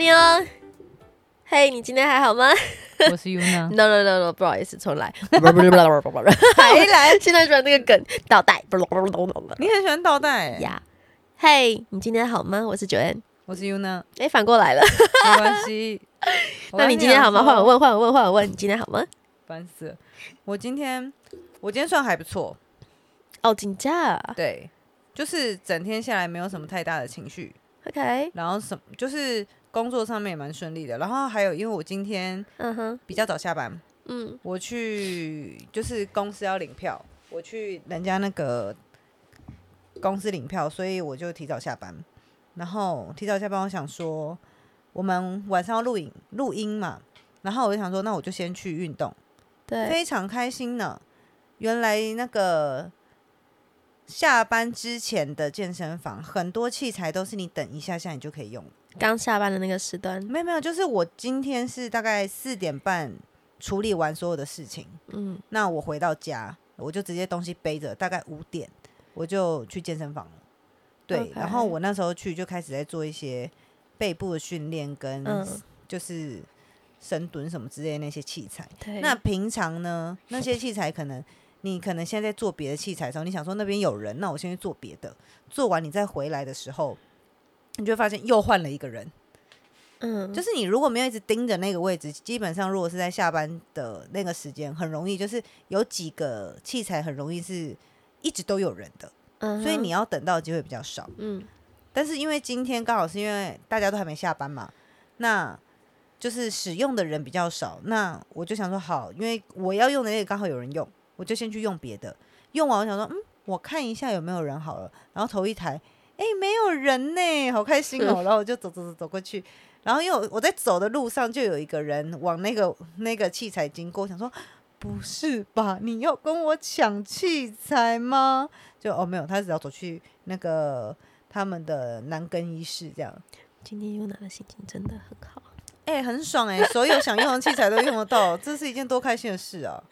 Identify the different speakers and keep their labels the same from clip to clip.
Speaker 1: 你哦。嘿，你今天还好吗
Speaker 2: 我是 Yuna，？No
Speaker 1: No No No，不好意思，重来。还来，现在转那个梗倒带。
Speaker 2: 你很喜欢倒带、欸，
Speaker 1: 呀，嘿，你今天好吗？我是九 N。
Speaker 2: 我是 Yuna，
Speaker 1: 哎，反过来了。
Speaker 2: 没关系。
Speaker 1: 那你今天好吗？换我问，换我问，换我问，你今天好吗？
Speaker 2: 烦死了。我今天我今天算还不错，
Speaker 1: 哦，请假。
Speaker 2: 对，就是整天下来没有什么太大的情绪
Speaker 1: ，OK，
Speaker 2: 然后什么就是工作上面也蛮顺利的，然后还有因为我今天
Speaker 1: 嗯哼，
Speaker 2: 比较早下班，
Speaker 1: 嗯，
Speaker 2: 我去就是公司要领票，我去人家那个公司领票，所以我就提早下班。然后提早下班，我想说我们晚上要录影录音嘛，然后我就想说，那我就先去运动，
Speaker 1: 对，
Speaker 2: 非常开心呢。原来那个下班之前的健身房，很多器材都是你等一下下你就可以用。
Speaker 1: 刚下班的那个时段，
Speaker 2: 没有没有，就是我今天是大概四点半处理完所有的事情，
Speaker 1: 嗯，
Speaker 2: 那我回到家，我就直接东西背着，大概五点我就去健身房了。对然后我那时候去就开始在做一些背部的训练跟
Speaker 1: 嗯
Speaker 2: 就是深蹲什么之类的那些器材。
Speaker 1: 对，
Speaker 2: 那平常呢，那些器材可能你可能现在在做别的器材的时候，你想说那边有人，那我先去做别的，做完你再回来的时候，你就会发现又换了一个人。
Speaker 1: 嗯，
Speaker 2: 就是你如果没有一直盯着那个位置，基本上如果是在下班的那个时间，很容易就是有几个器材很容易是一直都有人的，
Speaker 1: 嗯，
Speaker 2: 所以你要等到机会比较少。
Speaker 1: 嗯
Speaker 2: 但是因为今天刚好是因为大家都还没下班嘛，那就是使用的人比较少，那我就想说好，因为我要用的那个刚好有人用，我就先去用别的。用完我想说，嗯，我看一下有没有人好了，然后头一台，哎、没有人呢，好开心哦。然后我就走走走走过去，然后因为我我在走的路上就有一个人往那个那个器材经过，我想说。不是吧？你要跟我抢器材吗？就哦没有，他只要走去那个他们的男更衣室这样，
Speaker 1: 今天优娜的心情真的很好。
Speaker 2: 哎、很爽哎、所有想用的器材都用得到，这是一件多开心的事啊，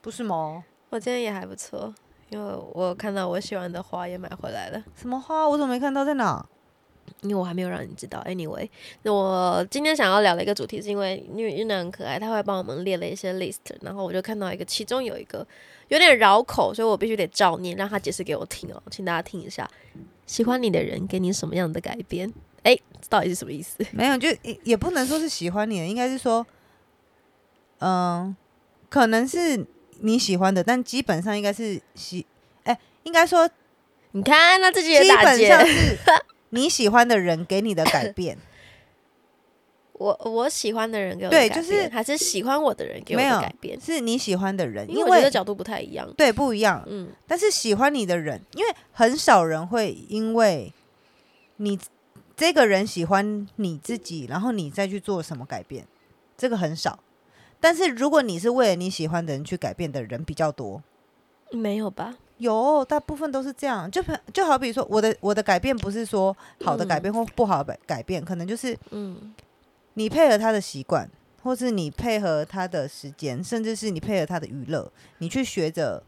Speaker 2: 不是吗？
Speaker 1: 我今天也还不错，因为我看到我喜欢的花也买回来了。
Speaker 2: 什么花？我怎么没看到？在哪？
Speaker 1: 因为我还没有让你知道。Anyway，那我今天想要聊的一个主题，是因为因为玉娜很可爱，他会帮我们列了一些 list，然后我就看到一个，其中有一个有点绕口，所以我必须得照念，让他解释给我听哦，请大家听一下。喜欢你的人给你什么样的改变？哎，这到底是什么意思？
Speaker 2: 没有，就也也不能说是喜欢你的，应该是说，嗯、可能是你喜欢的，但基本上应该是喜，哎、应该说
Speaker 1: 你看，那自己也
Speaker 2: 基
Speaker 1: 打结。
Speaker 2: 本上是 你喜欢的人给你的改变。
Speaker 1: 我我喜欢的人给我
Speaker 2: 对就是
Speaker 1: 变，还是喜欢我的人给我
Speaker 2: 没有
Speaker 1: 的改变？
Speaker 2: 是你喜欢的人，
Speaker 1: 因
Speaker 2: 为
Speaker 1: 我觉得角度不太一样。
Speaker 2: 对不一样。
Speaker 1: 嗯，
Speaker 2: 但是喜欢你的人，因为很少人会因为你这个人喜欢你自己，然后你再去做什么改变，这个很少。但是如果你是为了你喜欢的人去改变的人比较多，
Speaker 1: 没有吧？
Speaker 2: 有大部分都是这样。就朋就好比说，我的我的改变不是说好的改变或不好的改变，可能就是
Speaker 1: 嗯
Speaker 2: 你配合他的习惯，或是你配合他的时间，甚至是你配合他的娱乐，你去学着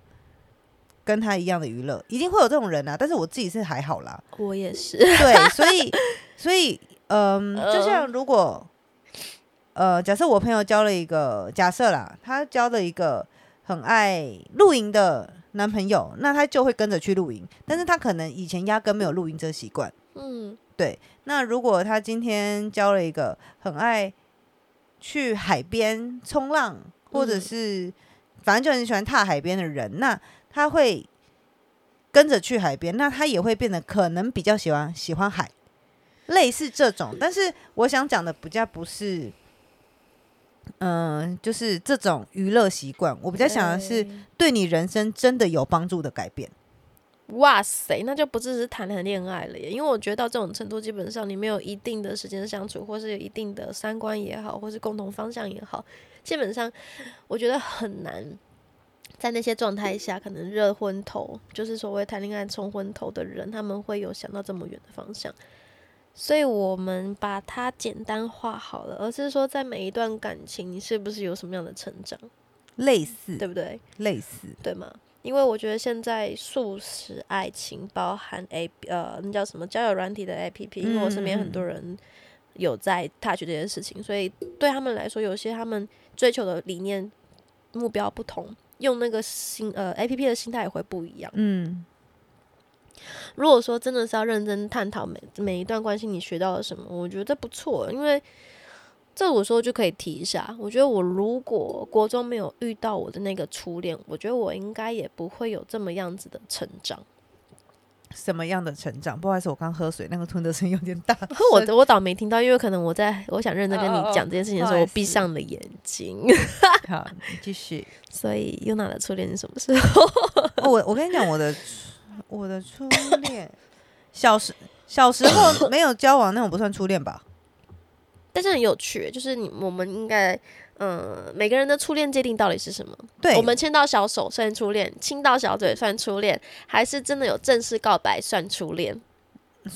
Speaker 2: 跟他一样的娱乐，一定会有这种人啊。但是我自己是还好啦，
Speaker 1: 我也是。
Speaker 2: 对，所以所以嗯，
Speaker 1: 呃
Speaker 2: 就像如果呃，假设我朋友交了一个假设啦，他交了一个很爱露营的男朋友，那他就会跟着去露营，但是他可能以前压根没有露营这个习惯。
Speaker 1: 嗯对
Speaker 2: 那如果他今天交了一个很爱去海边冲浪，或者
Speaker 1: 嗯
Speaker 2: 是反正就很喜欢踏海边的人，那他会跟着去海边，那他也会变得可能比较喜欢喜欢海，类似这种。但是我想讲的比较不是，嗯、就是这种娱乐习惯，我比较想的是
Speaker 1: 哎
Speaker 2: 对你人生真的有帮助的改变。
Speaker 1: 哇塞，那就不只是谈谈恋爱了耶，因为我觉得到这种程度，基本上你没有一定的时间相处，或是有一定的三观也好，或是共同方向也好，基本上我觉得很难在那些状态下，可能热昏头，就是所谓谈恋爱冲昏头的人，他们会有想到这么远的方向。所以我们把它简单化好了，而是说在每一段感情，你是不是有什么样的成长，
Speaker 2: 类似，
Speaker 1: 对不对？
Speaker 2: 类似，
Speaker 1: 对吗？因为我觉得现在素食爱情包含 A 呃那叫什么交友软体的 A P P，因为我身边很多人有在 touch 这件事情，所以对他们来说，有些他们追求的理念目标不同，用那个心呃 A P P 的心态也会不一样。
Speaker 2: 嗯，
Speaker 1: 如果说真的是要认真探讨每每一段关系你学到了什么，我觉得不错，因为这我说就可以提一下。我觉得我如果国中没有遇到我的那个初恋，我觉得我应该也不会有这么样子的成长。
Speaker 2: 什么样的成长？不好意思，我刚喝水，那个吞的声音有点大。
Speaker 1: 我我倒没听到，因为可能我在我想认真跟你讲这件事情的时候，我闭上了眼睛。
Speaker 2: 好，你继续。
Speaker 1: 所以 Yuna 的初恋是什么时候？
Speaker 2: 哦，我我跟你讲，我的初我的初恋，小时小时候 没有交往那种不算初恋吧？
Speaker 1: 但是很有趣，就是你我们应该，嗯，每个人的初恋界定到底是什么？
Speaker 2: 对，
Speaker 1: 我们牵到小手算初恋，亲到小嘴算初恋，还是真的有正式告白算初恋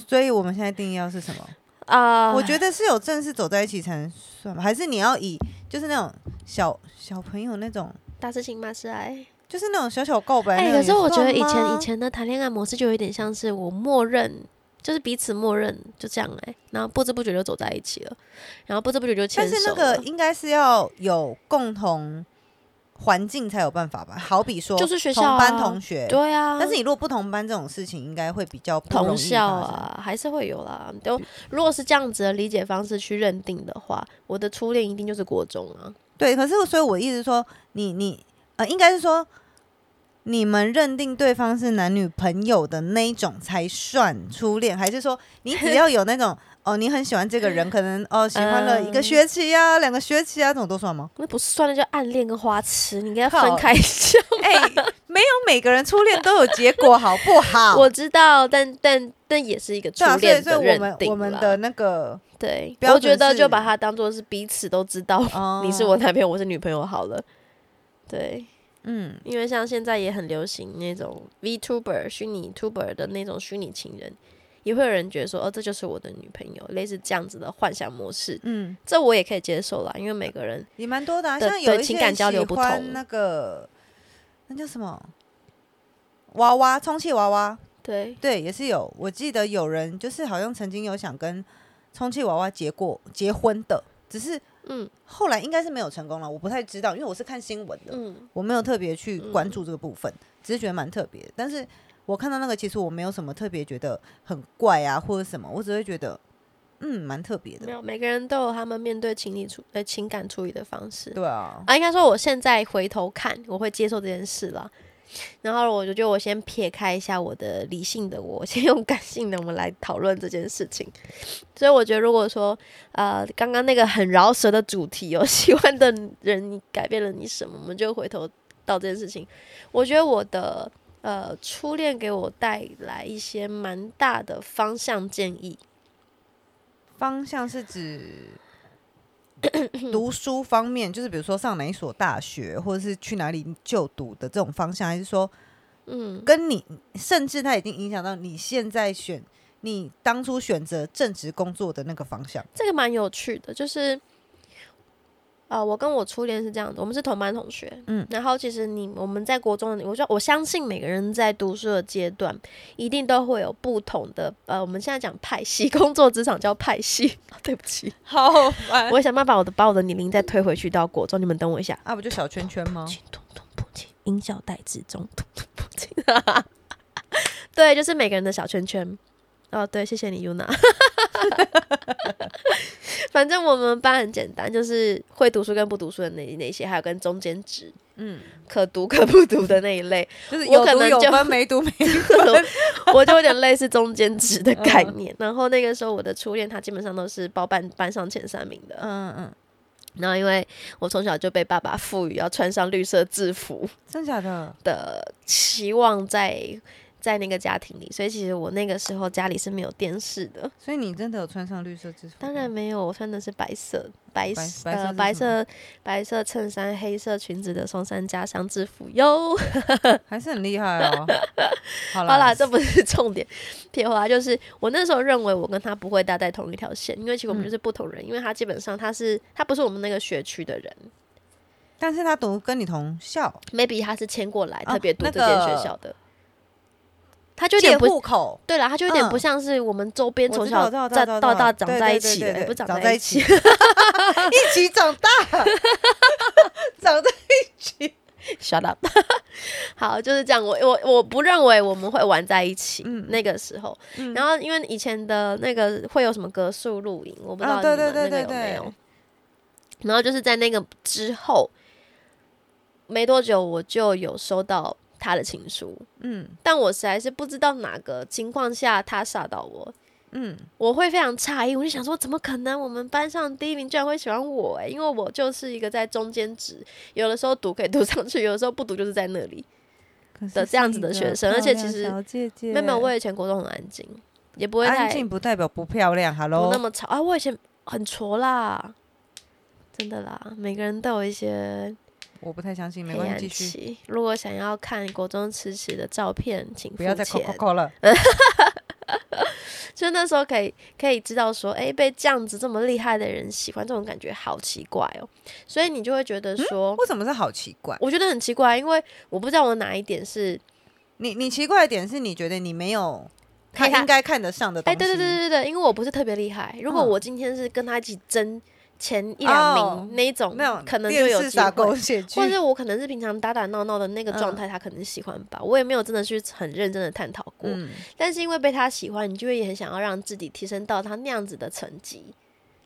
Speaker 2: 所以我们现在定义要是什么？
Speaker 1: 啊？
Speaker 2: 我觉得是有正式走在一起才能算吧？还是你要以就是那种小小朋友那种，
Speaker 1: 大事情嘛是爱。
Speaker 2: 就是那种小小告白
Speaker 1: 哎、可是我觉得以前以前的谈恋爱模式就有点像是我默认，就是彼此默认就这样哎、然后不知不觉就走在一起了，然后不知不觉就牵手
Speaker 2: 但是那个应该是要有共同环境才有办法吧？好比说
Speaker 1: 就是学校
Speaker 2: 同班
Speaker 1: 啊
Speaker 2: 同学，
Speaker 1: 对啊，
Speaker 2: 但是你如果不同班这种事情，应该会比较
Speaker 1: 同校。啊，还是会有啦。都如果是这样子的理解方式去认定的话，我的初恋一定就是国中啊。
Speaker 2: 对，可是所以我一直说，你你呃，应该是说你们认定对方是男女朋友的那一种才算初恋，还是说你只要有那种 哦，你很喜欢这个人，可能哦喜欢了一个
Speaker 1: 嗯
Speaker 2: 学期啊、两个学期啊，这种都算吗？
Speaker 1: 那不是算那叫暗恋跟花痴，你应该分开讲。
Speaker 2: 哎、没有每个人初恋都有结果，好不好？
Speaker 1: 我知道，但但但也是一个初
Speaker 2: 对啊，所以
Speaker 1: 恋
Speaker 2: 所以我们我们的那个
Speaker 1: 对，
Speaker 2: 标
Speaker 1: 我觉得就把它当做是彼此都知道
Speaker 2: 哦
Speaker 1: 你是我男朋友，我是女朋友好了。对，
Speaker 2: 嗯，
Speaker 1: 因为像现在也很流行那种 VTuber 虚拟 Tuber 的那种虚拟情人，也会有人觉得说，哦，这就是我的女朋友，类似这样子的幻想模式，
Speaker 2: 嗯，
Speaker 1: 这我也可以接受啦，因为每个人
Speaker 2: 也蛮多的、啊，像有一些
Speaker 1: 对情感交流
Speaker 2: 喜
Speaker 1: 不同。
Speaker 2: 欢那个那叫什么娃娃充气娃娃，
Speaker 1: 对。
Speaker 2: 对，也是有。我记得有人就是好像曾经有想跟充气娃娃结过结婚的，只是
Speaker 1: 嗯
Speaker 2: 后来应该是没有成功了，我不太知道，因为我是看新闻的，
Speaker 1: 嗯，
Speaker 2: 我没有特别去
Speaker 1: 嗯
Speaker 2: 关注这个部分，只是觉得蛮特别。但是我看到那个，其实我没有什么特别觉得很怪啊，或者什么，我只会觉得嗯蛮特别的。
Speaker 1: 没有，每个人都有他们面对情理处呃情感处理的方式。
Speaker 2: 对啊，
Speaker 1: 啊，应该说我现在回头看，我会接受这件事了。然后我就觉得我先撇开一下我的理性的我，先用感性的我们来讨论这件事情。所以我觉得，如果说呃刚刚那个很饶舌的主题哦，喜欢的人改变了你什么，我们就回头到这件事情。我觉得我的呃初恋给我带来一些蛮大的方向建议。
Speaker 2: 方向是指读书方面，就是比如说上哪一所大学，或者是去哪里就读的这种方向，还是说
Speaker 1: 嗯，
Speaker 2: 跟你甚至它已经影响到你现在选你当初选择正职工作的那个方向？
Speaker 1: 这个蛮有趣的，就是，呃，我跟我初恋是这样的，我们是同班同学，
Speaker 2: 嗯
Speaker 1: 然后其实你我们在国中的，我就我相信每个人在读书的阶段，一定都会有不同的，呃，我们现在讲派系，工作职场叫派系，对不起，
Speaker 2: 好烦
Speaker 1: 我想办法把我的把我的年龄再推回去到国中，你们等我一下，
Speaker 2: 啊，不就小圈圈吗？
Speaker 1: 请通通不进，音效带之中，通通不进，对，就是每个人的小圈圈。哦，对，谢谢你，Yuna。反正我们班很简单，就是会读书跟不读书的那那些，还有跟中间值，
Speaker 2: 嗯，
Speaker 1: 可读可不读的那一类，
Speaker 2: 就是有读有
Speaker 1: 可能就
Speaker 2: 分没读没 分。
Speaker 1: 我就有点类似中间值的概念。然后那个时候我的初恋，他基本上都是包办班上前三名的。
Speaker 2: 嗯嗯，
Speaker 1: 然后因为我从小就被爸爸赋予要穿上绿色制服
Speaker 2: 真假的？
Speaker 1: 的期望在，在那个家庭里，所以其实我那个时候家里是没有电视的。
Speaker 2: 所以你真的有穿上绿色制服？
Speaker 1: 当然，没有，我穿的是白色白
Speaker 2: 白
Speaker 1: 色
Speaker 2: 白色
Speaker 1: 呃白色白色衬衫、黑色裙子的松山家乡制服哟。
Speaker 2: 还是很厉害哦。好
Speaker 1: 好啦，这不是重点。撇话就是，我那时候认为我跟他不会搭在同一条线，因为其实我们
Speaker 2: 嗯
Speaker 1: 就是不同人。因为他基本上他是他不是我们那个学区的人
Speaker 2: 但是他读跟你同校
Speaker 1: ，，maybe 他是迁过来
Speaker 2: 哦
Speaker 1: 特别读这间学校的。他就有点不
Speaker 2: 户口。
Speaker 1: 对了，他就有点
Speaker 2: 嗯
Speaker 1: 不像是我们周边从小在到大长在一起的，不长
Speaker 2: 长在一
Speaker 1: 起
Speaker 2: 起。一起长大，长在一起。
Speaker 1: Shut up。好，就是这样。我我我不认为我们会玩在一起。
Speaker 2: 嗯
Speaker 1: 那个时候，
Speaker 2: 嗯
Speaker 1: 然后因为以前的那个会有什么格数露营，我不知道你们那个
Speaker 2: 对对对对
Speaker 1: 有没有。然后就是在那个之后没多久，我就有收到他的情书，
Speaker 2: 嗯
Speaker 1: 但我实在是不知道哪个情况下他吓到我。
Speaker 2: 嗯，
Speaker 1: 我会非常诧异，我就想说，怎么可能我们班上第一名居然会喜欢我、欸？因为我就是一个在中间值，有的时候读可以读上去，有的时候不读就是在那里。的这样子的学生而且其实
Speaker 2: 小姐姐
Speaker 1: 没有没有，我以前国中很安静，也不会
Speaker 2: 安静不代表不漂亮。
Speaker 1: 不
Speaker 2: Hello，
Speaker 1: 那么吵啊。我以前很挫啦，真的啦，每个人都有一些
Speaker 2: 我不太相信，没关系，继续，
Speaker 1: 如果想要看国中迟迟的照片，请
Speaker 2: 不要再扣
Speaker 1: 钱
Speaker 2: 扣。扣了。
Speaker 1: 就那时候可以可以知道说，哎、被这样子这么厉害的人喜欢，这种感觉好奇怪哦。所以你就会觉得说，
Speaker 2: 为什么是好奇怪？
Speaker 1: 我觉得很奇怪，因为我不知道我哪一点是，
Speaker 2: 你你奇怪的点是你觉得你没有他应该看得上的东
Speaker 1: 哎、
Speaker 2: 西。
Speaker 1: 对对对对对，因为我不是特别厉害。如果
Speaker 2: 嗯
Speaker 1: 我今天是跟他一起争前一两名、
Speaker 2: 哦
Speaker 1: 那一种，可能就有机会。或，者我可能是平常打打闹闹的那个状
Speaker 2: 嗯
Speaker 1: 态，他可能喜欢吧。我也没有真的去很认真的探讨过，
Speaker 2: 嗯，
Speaker 1: 但是因为被他喜欢，你就会也很想要让自己提升到他那样子的成绩，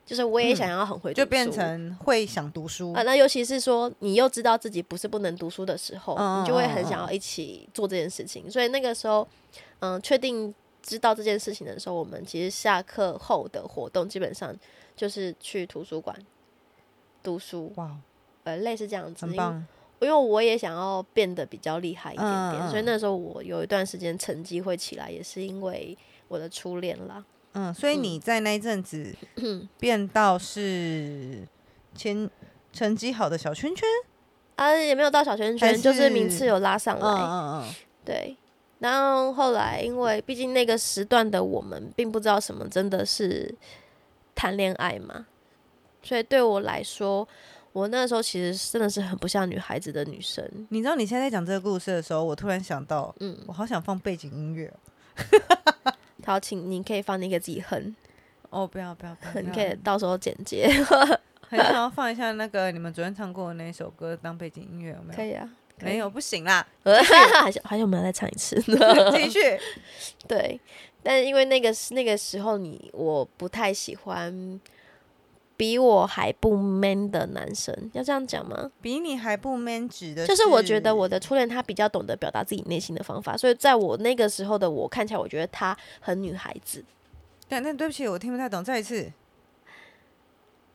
Speaker 1: 就是我也
Speaker 2: 嗯
Speaker 1: 想要很会读
Speaker 2: 就变成会想读书
Speaker 1: 啊、。那尤其是说你又知道自己不是不能读书的时候，
Speaker 2: 嗯
Speaker 1: 你就会很想要一起做这件事情。所以那个时候，嗯，确定知道这件事情的时候，我们其实下课后的活动基本上就是去图书馆读书，
Speaker 2: 哇，
Speaker 1: 呃，类似这样子。因为
Speaker 2: 很棒。
Speaker 1: 因为我也想要变得比较厉害一点点，所以那时候我有一段时间成绩会起来，也是因为我的初恋啦。
Speaker 2: 嗯，所以
Speaker 1: 嗯
Speaker 2: 你在那一阵子 变到是前成绩好的小圈圈。
Speaker 1: 啊，也没有到小圈
Speaker 2: 还
Speaker 1: 圈，就是名次有拉上来。
Speaker 2: 嗯嗯嗯，
Speaker 1: 对，然后后来因为毕竟那个时段的我们并不知道什么真的是谈恋爱嘛，所以对我来说，我那时候其实真的是很不像女孩子的女生。
Speaker 2: 你知道你现在在讲这个故事的时候，我突然想到，
Speaker 1: 嗯，
Speaker 2: 我好想放背景音乐
Speaker 1: 好，请你可以放，你可以自己哼，
Speaker 2: 哦。哦，不要不要不要，
Speaker 1: 你可以到时候剪接，
Speaker 2: 很想要放一下那个你们昨天唱过的那首歌当背景音乐，有没有？
Speaker 1: 可以啊。
Speaker 2: 没有，不行啦，
Speaker 1: 还是还是我们要再唱一次。
Speaker 2: 继续。
Speaker 1: 对，但是因为那个时那个时候你我不太喜欢比我还不 man 的男生，要这样讲吗？
Speaker 2: 比你还不 man 指的，
Speaker 1: 就是我觉得我的初恋他比较懂得表达自己内心的方法，所以在我那个时候的我看起来，我觉得他很女孩子，
Speaker 2: 但但对不起，我听不太懂，再一次。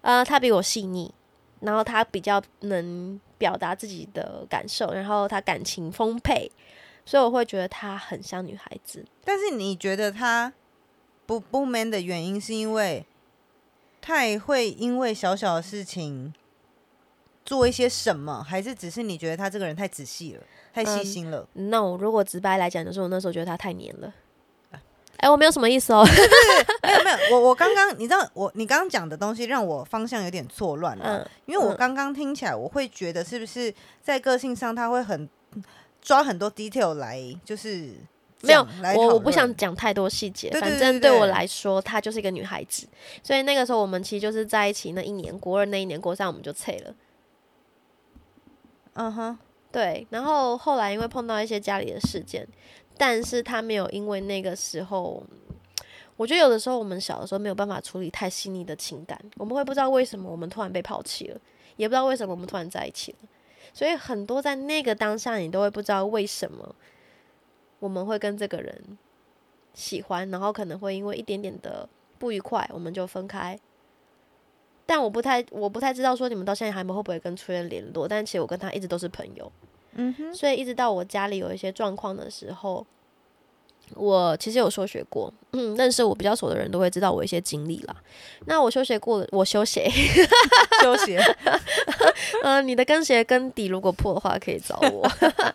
Speaker 1: 呃，他比我细腻，然后他比较能表达自己的感受，然后他感情丰沛，所以我会觉得他很像女孩子。
Speaker 2: 但是你觉得他不不 man 的原因，是因为他也会因为小小的事情做一些什么，还是只是你觉得他这个人太仔细了，太细
Speaker 1: 嗯
Speaker 2: 心了
Speaker 1: ？No，如果直白来讲，就是我那时候觉得他太黏了。哎、我没有什么意思哦。
Speaker 2: 没有没有，我我刚刚你知道我你刚刚讲的东西让我方向有点错乱了，
Speaker 1: 嗯，
Speaker 2: 因为我
Speaker 1: 嗯
Speaker 2: 刚刚听起来，我会觉得是不是在个性上他会很抓很多 detail 来，就是
Speaker 1: 没有我我不想讲太多细节，反正
Speaker 2: 对对
Speaker 1: 我来说，她就是一个女孩子，所以那个时候我们其实就是在一起那一年，国二那一年，国三我们就拆了。
Speaker 2: 嗯哼，
Speaker 1: 对，然后后来因为碰到一些家里的事件，但是她没有因为那个时候，我觉得有的时候我们小的时候没有办法处理太细腻的情感，我们会不知道为什么我们突然被抛弃了，也不知道为什么我们突然在一起了，所以很多在那个当下，你都会不知道为什么我们会跟这个人喜欢，然后可能会因为一点点的不愉快，我们就分开。但我不太，我不太知道说你们到现在还会不会跟初恋联络，但其实我跟他一直都是朋友。
Speaker 2: 嗯哼，
Speaker 1: 所以一直到我家里有一些状况的时候，我其实有休学过。嗯，认识我比较熟的人都会知道我一些经历啦。那我休学过，我休学。
Speaker 2: 休息。
Speaker 1: 嗯，你的跟鞋跟底如果破的话，可以找我。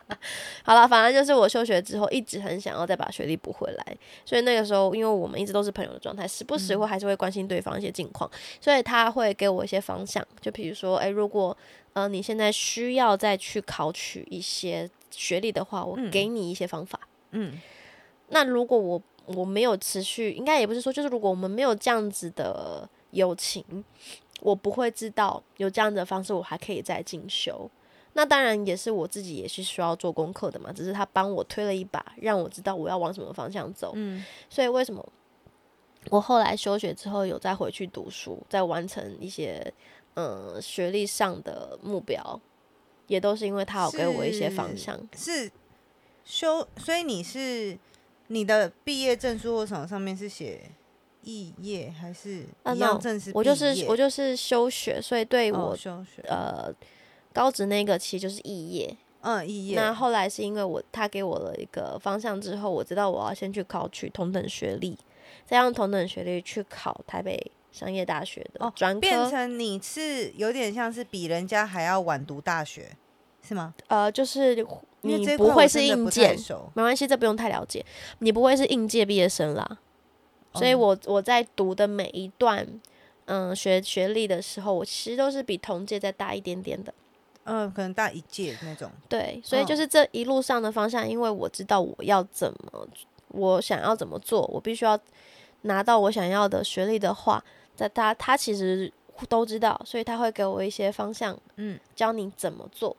Speaker 1: 好了，反正就是我休学之后，一直很想要再把学历补回来。所以那个时候，因为我们一直都是朋友的状态，时不时会还是会关心对方一些近况，所以他会给我一些方向。就比如说，诶，如果呃你现在需要再去考取一些学历的话，我
Speaker 2: 嗯
Speaker 1: 给你一些方法。
Speaker 2: 嗯
Speaker 1: 那如果我我没有持续，应该也不是说，就是如果我们没有这样子的友情，我不会知道有这样子的方式，我还可以再进修。那当然也是我自己也是需要做功课的嘛，只是他帮我推了一把，让我知道我要往什么方向走。
Speaker 2: 嗯，
Speaker 1: 所以为什么我后来休学之后有再回去读书，再完成一些嗯学历上的目标，也都是因为他有给我一些方向。
Speaker 2: 是休，所以你是你的毕业证书或什么上面是写肄业还是
Speaker 1: 啊
Speaker 2: 一样正式？
Speaker 1: 我就是我就是休学，所以对
Speaker 2: 哦
Speaker 1: 我、
Speaker 2: 休学，
Speaker 1: 呃高职那个其实就是肄业。
Speaker 2: 嗯，肄业。
Speaker 1: 那后来是因为我他给我了一个方向之后，我知道我要先去考取同等学历，再用同等学历去考台北商业大学的
Speaker 2: 哦
Speaker 1: 专科。
Speaker 2: 变成你是有点像是比人家还要晚读大学，是吗？
Speaker 1: 呃，就是你不会是应届，没关系，这不用太了解。你不会是应届毕业生啦，所以
Speaker 2: 哦
Speaker 1: 我我在读的每一段嗯学学历的时候，我其实都是比同届再大一点点的。
Speaker 2: 嗯，可能大一届那种。
Speaker 1: 对，所以就
Speaker 2: 嗯
Speaker 1: 是这一路上的方向，因为我知道我要怎么，我想要怎么做，我必须要拿到我想要的学历的话，在他他其实都知道，所以他会给我一些方向，
Speaker 2: 嗯，
Speaker 1: 教你怎么做。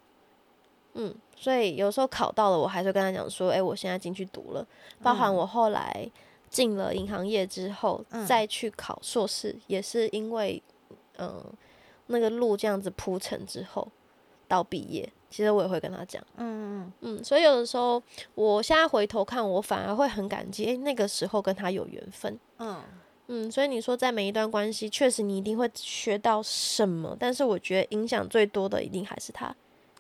Speaker 1: 嗯，所以有时候考到了，我还是跟他讲说，诶，我现在进去读了，包含
Speaker 2: 嗯
Speaker 1: 我后来进了银行业之后，
Speaker 2: 嗯
Speaker 1: 再去考硕士，也是因为，嗯、那个路这样子铺成之后到毕业，其实我也会跟他讲。
Speaker 2: 嗯嗯
Speaker 1: 嗯，所以有的时候，我现在回头看，我反而会很感激，诶，那个时候跟他有缘分。
Speaker 2: 嗯
Speaker 1: 嗯，所以你说在每一段关系，确实你一定会学到什么，但是我觉得影响最多的一定还是他。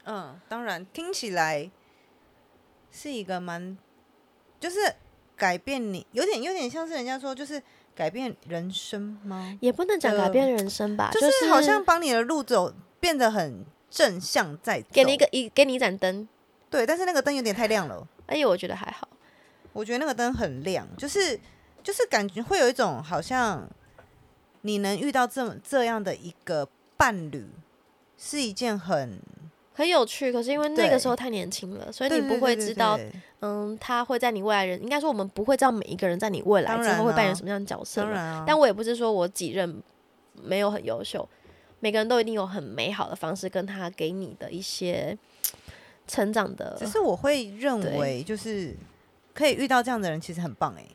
Speaker 2: 嗯，当然听起来是一个蛮，就是改变你，有点有点像是人家说，就是改变人生吗？
Speaker 1: 也不能讲改
Speaker 2: 呃
Speaker 1: 变人生吧，
Speaker 2: 就
Speaker 1: 就是
Speaker 2: 好像帮你的路走变得很正向，在走
Speaker 1: 给你一个一给你一盏灯，
Speaker 2: 对，但是那个灯有点太亮了，
Speaker 1: 哎呦我觉得还好。
Speaker 2: 我觉得那个灯很亮，就是就是感觉会有一种好像你能遇到这么这样的一个伴侣，是一件很
Speaker 1: 很有趣，可是因为那个时候太年轻了，所以你不会知道，
Speaker 2: 对。
Speaker 1: 嗯，他会在你未来人，应该说我们不会知道每一个人在你未来之后会扮演
Speaker 2: 啊
Speaker 1: 什么样的角色但我也不是说我几任没有很优秀，每个人都一定有很美好的方式跟他给你的一些成长的
Speaker 2: 只是我会认为就是可以遇到这样的人，其实很棒哎、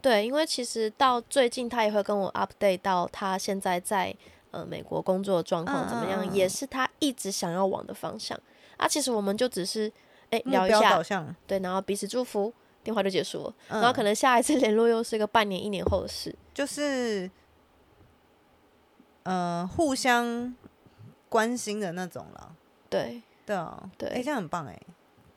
Speaker 1: 对，因为其实到最近他也会跟我 update 到他现在在呃美国工作的状况怎么样，也是他一直想要往的方向。啊，其实我们就只是哎、聊一下对，然后彼此祝福，电话就结束了，
Speaker 2: 嗯
Speaker 1: 然后可能下一次 联络又是一个半年一年后的事。
Speaker 2: 就是呃互相关心的那种了。
Speaker 1: 对，
Speaker 2: 对啊，
Speaker 1: 对。
Speaker 2: 哎、这样很棒哎、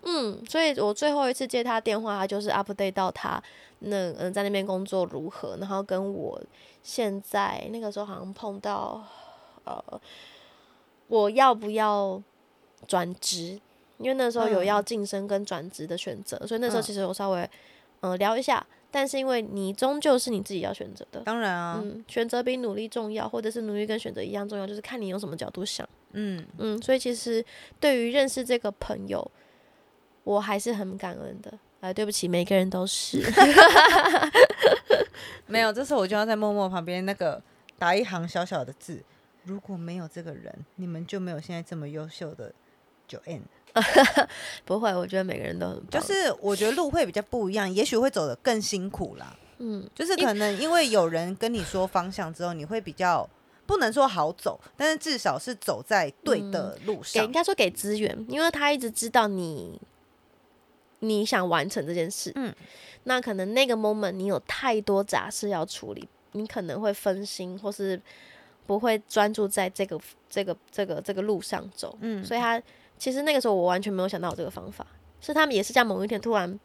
Speaker 1: 嗯，所以我最后一次接他电话，他就是 update 到他那嗯在那边工作如何，然后跟我现在那个时候好像碰到呃我要不要转职，因为那时候有
Speaker 2: 嗯。
Speaker 1: 要晋升跟转职的选择，所以那时候
Speaker 2: 嗯。
Speaker 1: 其实我稍微嗯、呃聊一下，但是因为你终究是你自己要选择的。
Speaker 2: 当然啊，
Speaker 1: 嗯，选择比努力重要，或者是努力跟选择一样重要，就是看你用什么角度想。
Speaker 2: 嗯，
Speaker 1: 嗯，所以其实对于认识这个朋友，我还是很感恩的。啊，对不起，每个人都是。
Speaker 2: 没有，这时候我就要在默默旁边那个打一行小小的字：如果没有这个人，你们就没有现在这么优秀的九 N。
Speaker 1: 不会，我觉得每个人都很棒。
Speaker 2: 就是我觉得路会比较不一样，也许会走得更辛苦啦。
Speaker 1: 嗯，
Speaker 2: 就是可能因为有人跟你说方向之后，你会比较不能说好走，但是至少是走在对的路上
Speaker 1: 给应。该说给资源，因为他一直知道你你想完成这件事。
Speaker 2: 嗯，
Speaker 1: 那可能那个 moment 你有太多杂事要处理，你可能会分心，或是不会专注在这个这个这个这个路上走。
Speaker 2: 嗯，
Speaker 1: 所以他其实那个时候我完全没有想到有这个方法，是他们也是在某一天突然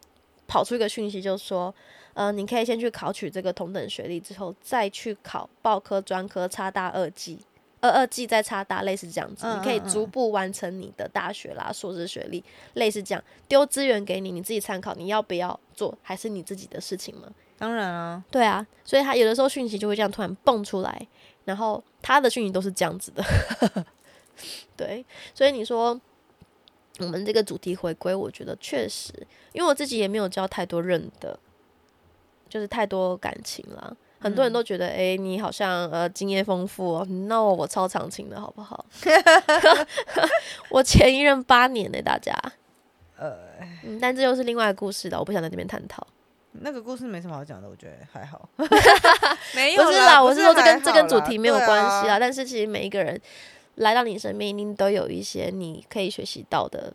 Speaker 1: 跑出一个讯息，就说，呃，你可以先去考取这个同等学历，之后再去考报科、专科、差大二技，二二季再插大，类似这样子，
Speaker 2: 嗯
Speaker 1: 你可以逐步完成你的大学啦、硕士学历，类似这样，丢资源给你，你自己参考，你要不要做，还是你自己的事情吗。
Speaker 2: 当然啊，
Speaker 1: 对啊，所以他有的时候讯息就会这样突然蹦出来，然后他的讯息都是这样子的。对，所以你说我们这个主题回归，我觉得确实，因为我自己也没有交太多认的就是太多感情了。很多人都觉得，哎、你好像呃经验丰富哦，no，我超长情的好不好？我前一任八年呢、大家，
Speaker 2: 呃，
Speaker 1: 嗯，但这又是另外的故事了，我不想在这边探讨。
Speaker 2: 那个故事没什么好讲的，我觉得还好。
Speaker 1: 不是啦，我是说这跟这跟主题没有关系啦。
Speaker 2: 啊。
Speaker 1: 但是其实每一个人来到你身边，一定都有一些你可以学习到的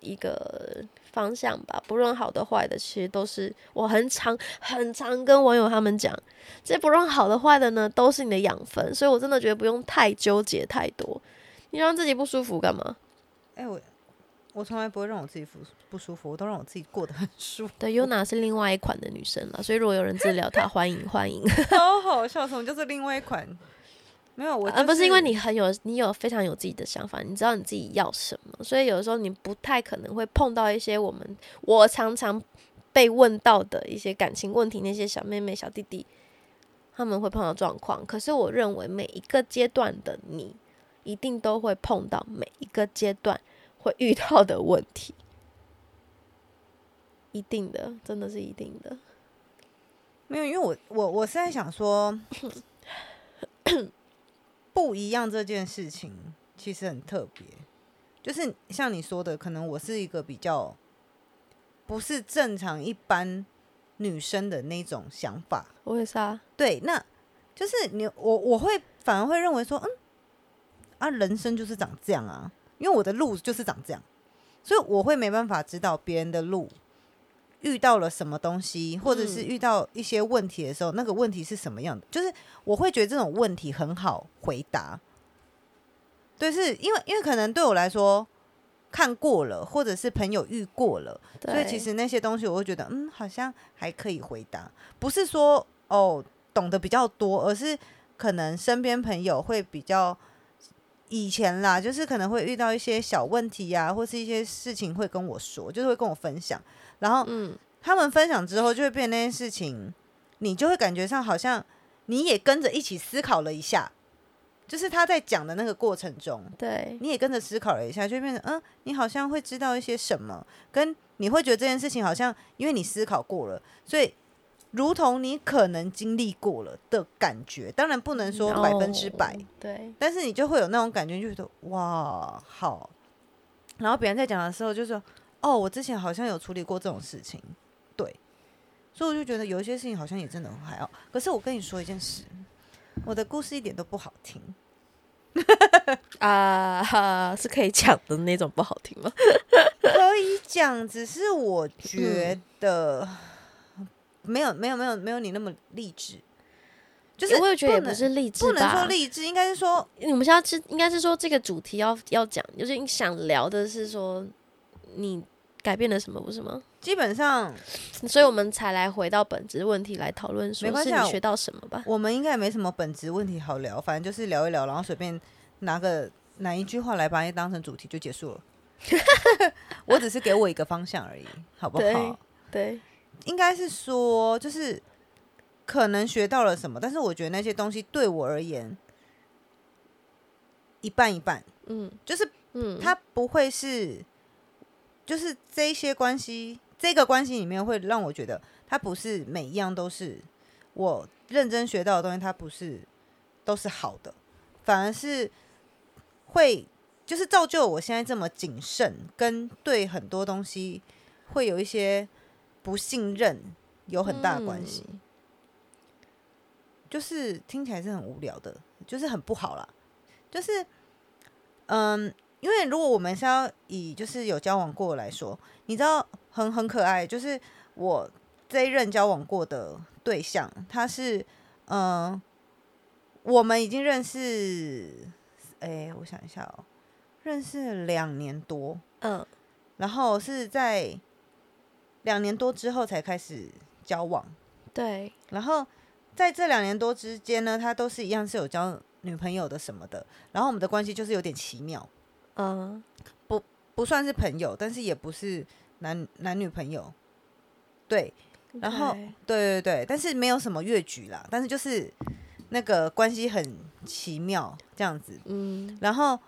Speaker 1: 一个方向吧，不论好的坏的，其实都是我很常很常跟网友他们讲，这不论好的坏的呢，都是你的养分，所以我真的觉得不用太纠结太多，你让自己不舒服干嘛？
Speaker 2: 哎、我我从来不会让我自己不不舒服，我都让我自己过得很舒服。
Speaker 1: 对，Yuna 是另外一款的女生了，所以如果有人治疗她，欢迎欢迎。
Speaker 2: 超好笑，什么就是另外一款？没有我、
Speaker 1: 而、不是因为你很有，你有非常有自己的想法，你知道你自己要什么，所以有的时候你不太可能会碰到一些我们我常常被问到的一些感情问题，那些小妹妹、小弟弟他们会碰到状况。可是我认为每一个阶段的你，一定都会碰到每一个阶段会遇到的问题，一定的，真的是一定的。
Speaker 2: 没有，因为我我我是在想说，不一样这件事情其实很特别，就是像你说的，可能我是一个比较不是正常一般女生的那种想法，
Speaker 1: 我也是啊，
Speaker 2: 对，那就是你我我会反而会认为说，嗯，啊，人生就是长这样啊，因为我的路就是长这样，所以我会没办法知道别人的路遇到了什么东西，或者是
Speaker 1: 嗯。
Speaker 2: 遇到一些问题的时候，那个问题是什么样的，就是我会觉得这种问题很好回答。对，是因为因为可能对我来说看过了，或者是朋友遇过了，所以其实那些东西我会觉得，嗯，好像还可以回答，不是说哦懂得比较多，而是可能身边朋友会比较以前啦，就是可能会遇到一些小问题呀、或是一些事情会跟我说，就是会跟我分享，然后
Speaker 1: 嗯，
Speaker 2: 他们分享之后，就会变那件事情，你就会感觉上好像你也跟着一起思考了一下，就是他在讲的那个过程中，
Speaker 1: 对，
Speaker 2: 你也跟着思考了一下，就变成嗯，你好像会知道一些什么，跟你会觉得这件事情好像因为你思考过了，所以如同你可能经历过了的感觉。当然不能说百分之百，
Speaker 1: 哦对，
Speaker 2: 但是你就会有那种感觉，就觉得哇好。然后别人在讲的时候，就说哦，我之前好像有处理过这种事情，对，所以我就觉得有一些事情好像也真的很还好。可是我跟你说一件事，我的故事一点都不好听。
Speaker 1: 啊、哈，是可以讲的那种不好听吗？
Speaker 2: 可以讲，只是我
Speaker 1: 嗯
Speaker 2: 觉得没有没有没有没有你那么励志，就是
Speaker 1: 我也觉得也
Speaker 2: 能
Speaker 1: 不是励志
Speaker 2: 不能说。励志，应该是说
Speaker 1: 你们现在是应该是说这个主题要要讲，就是你想聊的是说你改变了什么，不是吗？
Speaker 2: 基本上
Speaker 1: 所以我们才来回到本质问题来讨论，说
Speaker 2: 没关系
Speaker 1: 你学到什么吧？
Speaker 2: 我们应该也没什么本质问题好聊，反正就是聊一聊，然后随便拿个 哪一句话来把你当成主题就结束了。我只是给我一个方向而已，好不好？
Speaker 1: 对，
Speaker 2: 应该是说，就是可能学到了什么，但是我觉得那些东西对我而言一半一半，
Speaker 1: 嗯
Speaker 2: 就是
Speaker 1: 嗯，
Speaker 2: 它不会是，就是这些关系，这个关系里面会让我觉得，它不是每一样都是我认真学到的东西，它不是都是好的，反而是会就是造就我现在这么谨慎，跟对很多东西会有一些不信任有很大的关系。
Speaker 1: 嗯
Speaker 2: 就是听起来是很无聊的，就是很不好啦。就是，嗯，因为如果我们是要以就是有交往过来说，你知道很很可爱，就是我这一任交往过的对象，他是，嗯，我们已经认识，哎、我想一下哦，认识了两年多，
Speaker 1: 嗯
Speaker 2: 然后是在两年多之后才开始交往。
Speaker 1: 对，
Speaker 2: 然后在这两年多之间呢，他都是一样是有交女朋友的什么的，然后我们的关系就是有点奇妙，
Speaker 1: 嗯。
Speaker 2: 不不算是朋友，但是也不是男男女朋友，对然后对。对对，但是没有什么越矩啦，但是就是那个关系很奇妙这样子，
Speaker 1: 嗯。
Speaker 2: 然后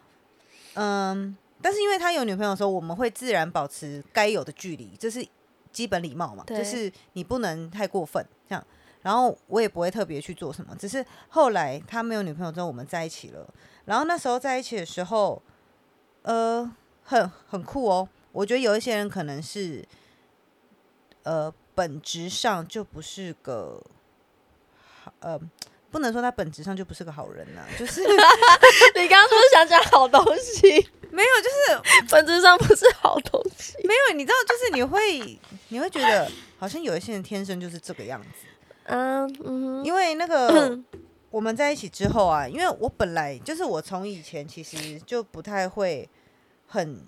Speaker 2: 嗯，但是因为他有女朋友的时候，我们会自然保持该有的距离，这是基本礼貌嘛，就是你不能太过分这样。然后我也不会特别去做什么，只是后来他没有女朋友之后，我们在一起了。然后那时候在一起的时候，呃，很很酷哦。我觉得有一些人可能是，呃，本质上就不是个，呃，不能说他本质上就不是个好人呐、就是
Speaker 1: 你刚刚是不是想讲好东西？
Speaker 2: 没有，就是
Speaker 1: 本质上不是好东西。
Speaker 2: 没有，你知道，就是你会你会觉得好像有一些人天生就是这个样子。
Speaker 1: 嗯嗯
Speaker 2: 因为那个我们在一起之后啊，因为我本来就是我从以前其实就不太会很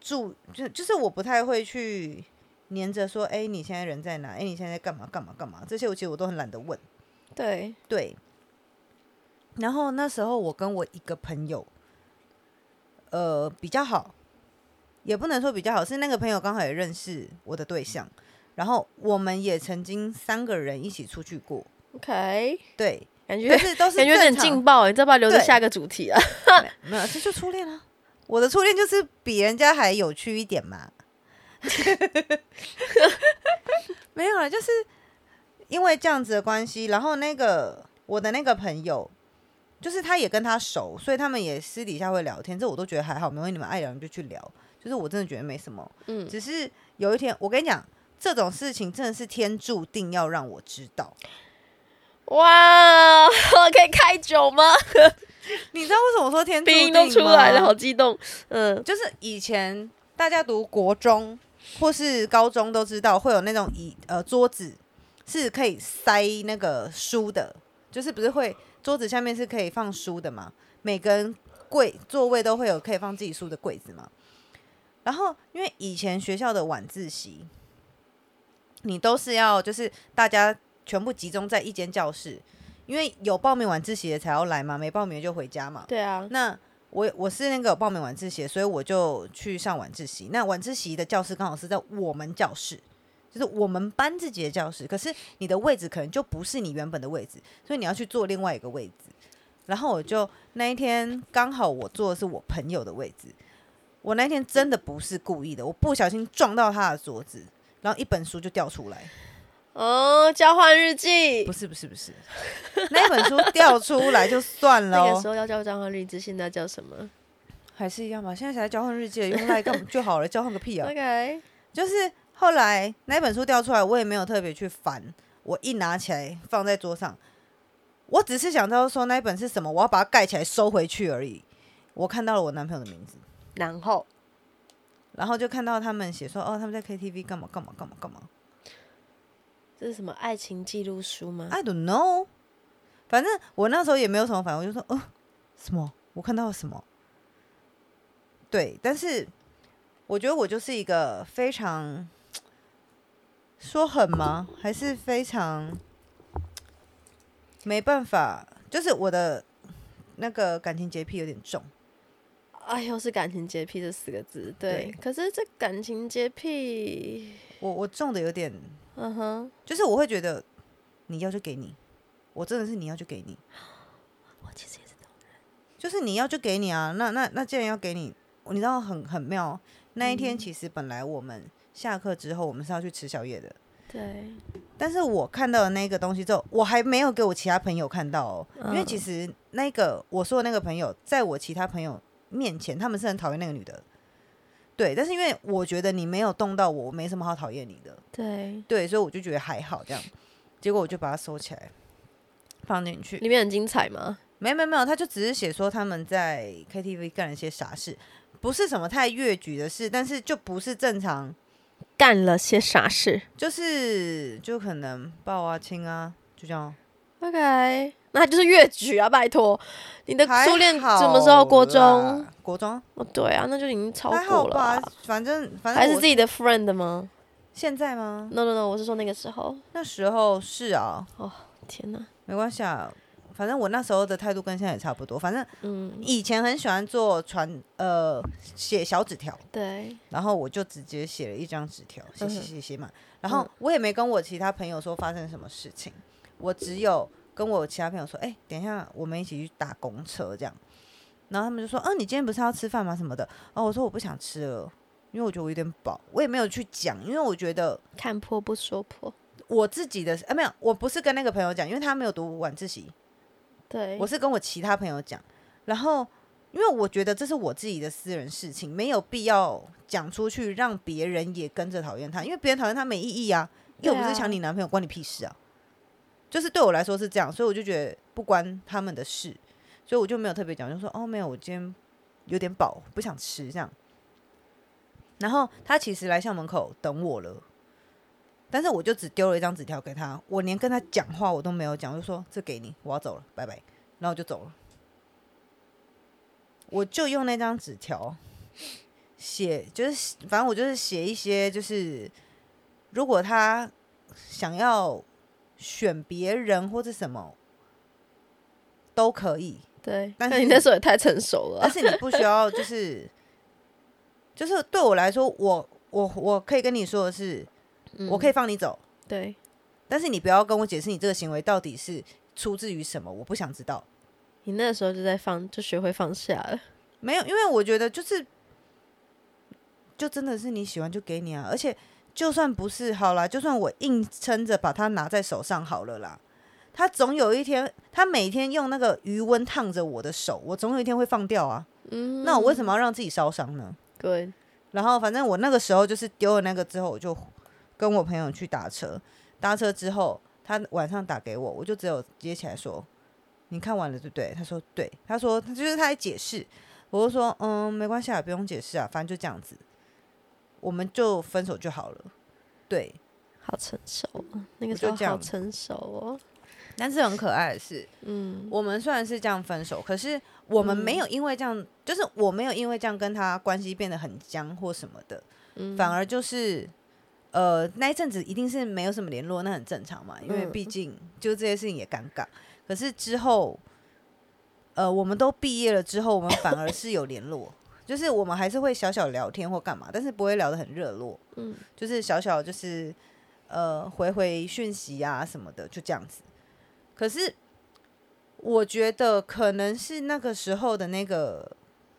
Speaker 2: 注，就就是我不太会去黏着说，哎、你现在人在哪？哎、你现在在干嘛？干嘛？干嘛？这些我其实我都很懒得问。
Speaker 1: 对，
Speaker 2: 对。然后那时候我跟我一个朋友，呃，比较好，也不能说比较好，是那个朋友刚好也认识我的对象，然后我们也曾经三个人一起出去过
Speaker 1: ，OK，
Speaker 2: 对，
Speaker 1: 感觉
Speaker 2: 但是都是
Speaker 1: 感觉有点劲爆，你这把留着下一个主题啊。
Speaker 2: 没没有，这就初恋啊。我的初恋就是比人家还有趣一点嘛。没有了，就是因为这样子的关系，然后那个我的那个朋友，就是他也跟他熟，所以他们也私底下会聊天，这我都觉得还好，没关系，你们爱聊你就去聊。就是我真的觉得没什么，
Speaker 1: 嗯，
Speaker 2: 只是有一天我跟你讲，这种事情真的是天注定要让我知道。
Speaker 1: 哇，可以开酒吗？
Speaker 2: 你知道为什么说天注定
Speaker 1: 音都出来了，
Speaker 2: 吗
Speaker 1: 好激动。嗯，
Speaker 2: 就是以前大家读国中或是高中都知道会有那种椅呃桌子是可以塞那个书的，就是不是会桌子下面是可以放书的嘛？每个人柜座位都会有可以放自己书的柜子嘛。然后因为以前学校的晚自习，你都是要就是大家全部集中在一间教室，因为有报名晚自习的才要来嘛，没报名的就回家嘛。
Speaker 1: 对啊，
Speaker 2: 那我我是那个有报名晚自习，所以我就去上晚自习。那晚自习的教室刚好是在我们教室，就是我们班自己的教室。可是你的位置可能就不是你原本的位置，所以你要去坐另外一个位置。然后我就那一天刚好我坐的是我朋友的位置，我那天真的不是故意的，我不小心撞到他的桌子，然后一本书就掉出来。
Speaker 1: 哦，交换日记
Speaker 2: 不。是不是不是，那本书掉出来就算了哦
Speaker 1: 那个时，候要叫交换日记，现在叫什么
Speaker 2: 还是一样吧。现在才交换日记，用赖干嘛就好了，交换个屁啊！？
Speaker 1: OK，
Speaker 2: 就是后来那本书掉出来，我也没有特别去翻，我一拿起来放在桌上，我只是想知道说那一本是什么，我要把它盖起来收回去而已。我看到了我男朋友的名字，
Speaker 1: 然后
Speaker 2: 然后就看到他们写说哦他们在 KTV 干嘛干嘛干嘛干嘛
Speaker 1: 这是什么爱情记录书吗
Speaker 2: ？，I don't know。反正我那时候也没有什么反应，我就说哦什么，我看到了什么。对，但是我觉得我就是一个非常说狠吗？还是非常没办法，就是我的那个感情洁癖有点重。
Speaker 1: 哎呦，是感情洁癖这四个字，对。
Speaker 2: 对
Speaker 1: 可是这感情洁癖，
Speaker 2: 我我重的有点，
Speaker 1: 嗯哼，
Speaker 2: 就是我会觉得你要就给你，我真的是你要就给你，
Speaker 1: 我其实也是这种。
Speaker 2: 就是你要就给你啊。那那那既然要给你，你知道很很妙。那一天
Speaker 1: 嗯
Speaker 2: 其实本来我们下课之后，我们是要去吃宵夜的。
Speaker 1: 对，
Speaker 2: 但是我看到的那个东西之后，我还没有给我其他朋友看到哦，因为
Speaker 1: 嗯
Speaker 2: 其实那个我说的那个朋友，在我其他朋友面前，他们是很讨厌那个女的，对。但是因为我觉得你没有动到我，我没什么好讨厌你的，
Speaker 1: 对，
Speaker 2: 对，所以我就觉得还好这样。结果我就把它收起来，放进去。
Speaker 1: 里面很精彩吗？
Speaker 2: 没有没有没有，他就只是写说他们在 KTV 干了些傻事，不是什么太越矩的事，但是就不是正常，
Speaker 1: 干了些啥事
Speaker 2: 就是就可能抱啊亲啊，就这样。
Speaker 1: ？OK，那他就是越举啊！拜托，你的初恋什么时候？国中？
Speaker 2: 国中
Speaker 1: 哦，对啊，那就已经超过了
Speaker 2: 吧
Speaker 1: 啊。，
Speaker 2: 反正反正
Speaker 1: 还是自己的 friend 吗
Speaker 2: 现在吗
Speaker 1: ？？No No No，我是说那个时候。
Speaker 2: 那时候是啊，哦
Speaker 1: 天哪，
Speaker 2: 没关系啊，反正我那时候的态度跟现在也差不多。反正
Speaker 1: 嗯，
Speaker 2: 以前很喜欢做传呃写小纸条，
Speaker 1: 对，
Speaker 2: 然后我就直接写了一张纸条，写写写写嘛。然后我也没跟我其他朋友说发生什么事情，我只有跟我其他朋友说，哎、等一下我们一起去打公车这样。然后他们就说，嗯、你今天不是要吃饭吗？什么的。哦我说我不想吃了。因为我觉得我有点饱，我也没有去讲，因为我觉得
Speaker 1: 看破不说破。
Speaker 2: 我自己的啊没有，我不是跟那个朋友讲，因为他没有读晚自习，
Speaker 1: 对，
Speaker 2: 我是跟我其他朋友讲，然后因为我觉得这是我自己的私人事情，没有必要讲出去让别人也跟着讨厌他，因为别人讨厌他没意义啊，又不是抢你男朋友，关你屁事啊。就是对我来说是这样，所以我就觉得不关他们的事，所以我就没有特别讲，就说哦没有，我今天有点饱，不想吃这样。然后他其实来校门口等我了，但是我就只丢了一张纸条给他，我连跟他讲话我都没有讲，就说这给你，我要走了，拜拜，然后我就走了。我就用那张纸条写，就是反正我就是写一些，就是如果他想要选别人或者什么都可以，
Speaker 1: 对，
Speaker 2: 但是
Speaker 1: 但你那时候也太成熟了
Speaker 2: 但
Speaker 1: 啊。
Speaker 2: 是你不需要就是 就是对我来说，我我我可以跟你说的是，我可以
Speaker 1: 以
Speaker 2: 放你走，
Speaker 1: 对，
Speaker 2: 但是你不要跟我解释你这个行为到底是出自于什么，我不想知道。
Speaker 1: 你那时候就在放，就学会放下了。
Speaker 2: 没有，因为我觉得就是，就真的是你喜欢就给你啊，而且就算不是好啦，就算我硬撑着把它拿在手上好了啦，他总有一天，他每天用那个余温烫着我的手，我总有一天会放掉啊。
Speaker 1: 嗯，
Speaker 2: 那我为什么要让自己烧伤呢？
Speaker 1: 对，
Speaker 2: 然后反正我那个时候就是丢了那个之后，我就跟我朋友去打车，搭车之后他晚上打给我，我就只有接起来说：“你看完了对不对？”他说：“对。”他说：“他就是他在解释。”我就说：“嗯，没关系啊，不用解释啊，反正就这样子，我们就分手就好了。”对，
Speaker 1: 好成熟啊，那个时候好成熟哦。
Speaker 2: 但是很可爱的是，
Speaker 1: 嗯，
Speaker 2: 我们虽然是这样分手，可是我们没有因为这样，就是我没有因为这样跟他关系变得很僵或什么的，
Speaker 1: 嗯
Speaker 2: 反而就是呃那一阵子一定是没有什么联络，那很正常嘛，因为
Speaker 1: 嗯
Speaker 2: 毕竟就这些事情也尴尬。可是之后，呃，我们都毕业了之后，我们反而是有联络，就是我们还是会小小聊天或干嘛，但是不会聊得很热络，
Speaker 1: 嗯，
Speaker 2: 就是小小就是呃回回讯息啊什么的，就这样子。可是我觉得可能是那个时候的那个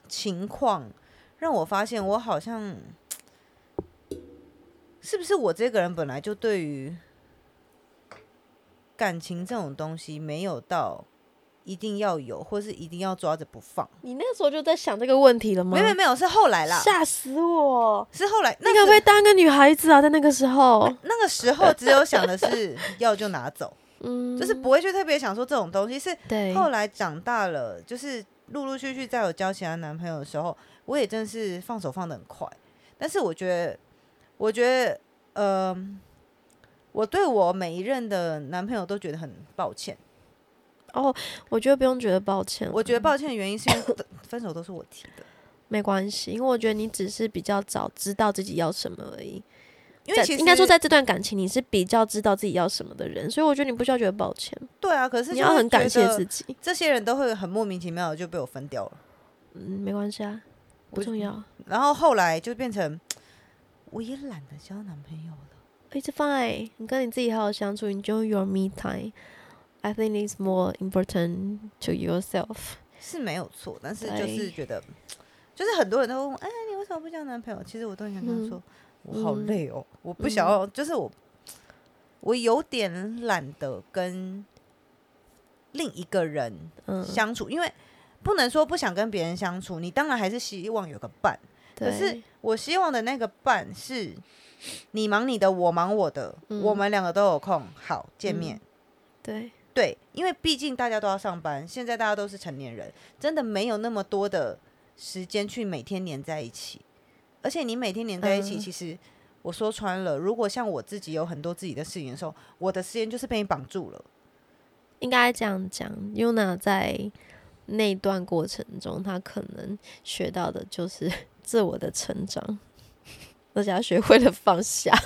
Speaker 2: 情况，让我发现我好像是不是我这个人本来就对于感情这种东西没有到一定要有，或是一定要抓着不放。
Speaker 1: 你那个时候就在想这个问题了吗？
Speaker 2: 没有没有没有，是后来啦，
Speaker 1: 吓死我！
Speaker 2: 是后来那个
Speaker 1: 当个女孩子啊？在那个时候，
Speaker 2: 那个时候只有想的是 要就拿走，
Speaker 1: 嗯，
Speaker 2: 就是不会去特别想说这种东西是，后来长大了，就是陆陆续续在有交其他男朋友的时候，我也真的是放手放的很快。但是我觉得，我觉得，呃，我对我每一任的男朋友都觉得很抱歉。
Speaker 1: 我觉得不用觉得抱歉，
Speaker 2: 我觉得抱歉的原因是因为 分手都是我提的，
Speaker 1: 没关系，因为我觉得你只是比较早知道自己要什么而已。
Speaker 2: 因为其实
Speaker 1: 应该说，在这段感情，你是比较知道自己要什么的人，所以我觉得你不需要觉得抱歉，
Speaker 2: 对啊，可是
Speaker 1: 你要很感谢自己。
Speaker 2: 这些人都会很莫名其妙的就被我分掉了。
Speaker 1: 嗯，没关系啊，不重要。
Speaker 2: 然后后来就变成，我也懒得交男朋友了。
Speaker 1: It's fine，你跟你自己好好相处，enjoy your me time。I think it's more important to yourself。
Speaker 2: 是没有错，但是就是觉得，就是很多人都问我，哎，你为什么不交男朋友？其实我都很想跟他
Speaker 1: 嗯
Speaker 2: 说，我好
Speaker 1: 嗯
Speaker 2: 累哦，我不想要，就是我，我有点懒得跟另一个人
Speaker 1: 嗯，
Speaker 2: 相处，因为不能说不想跟别人相处，你当然还是希望有个伴，可是我希望的那个伴是你忙你的，我忙我的，
Speaker 1: 嗯。
Speaker 2: 我们两个都有空，好见面。
Speaker 1: 对，
Speaker 2: 对，因为毕竟大家都要上班，现在大家都是成年人，真的没有那么多的时间去每天黏在一起。而且你每天黏在一起，
Speaker 1: 嗯
Speaker 2: 其实我说穿了，如果像我自己有很多自己的事情的时候，我的时间就是被你绑住了。
Speaker 1: 应该这样讲。Yuna 在那段过程中，她可能学到的就是 自我的成长，而且她学会了放下。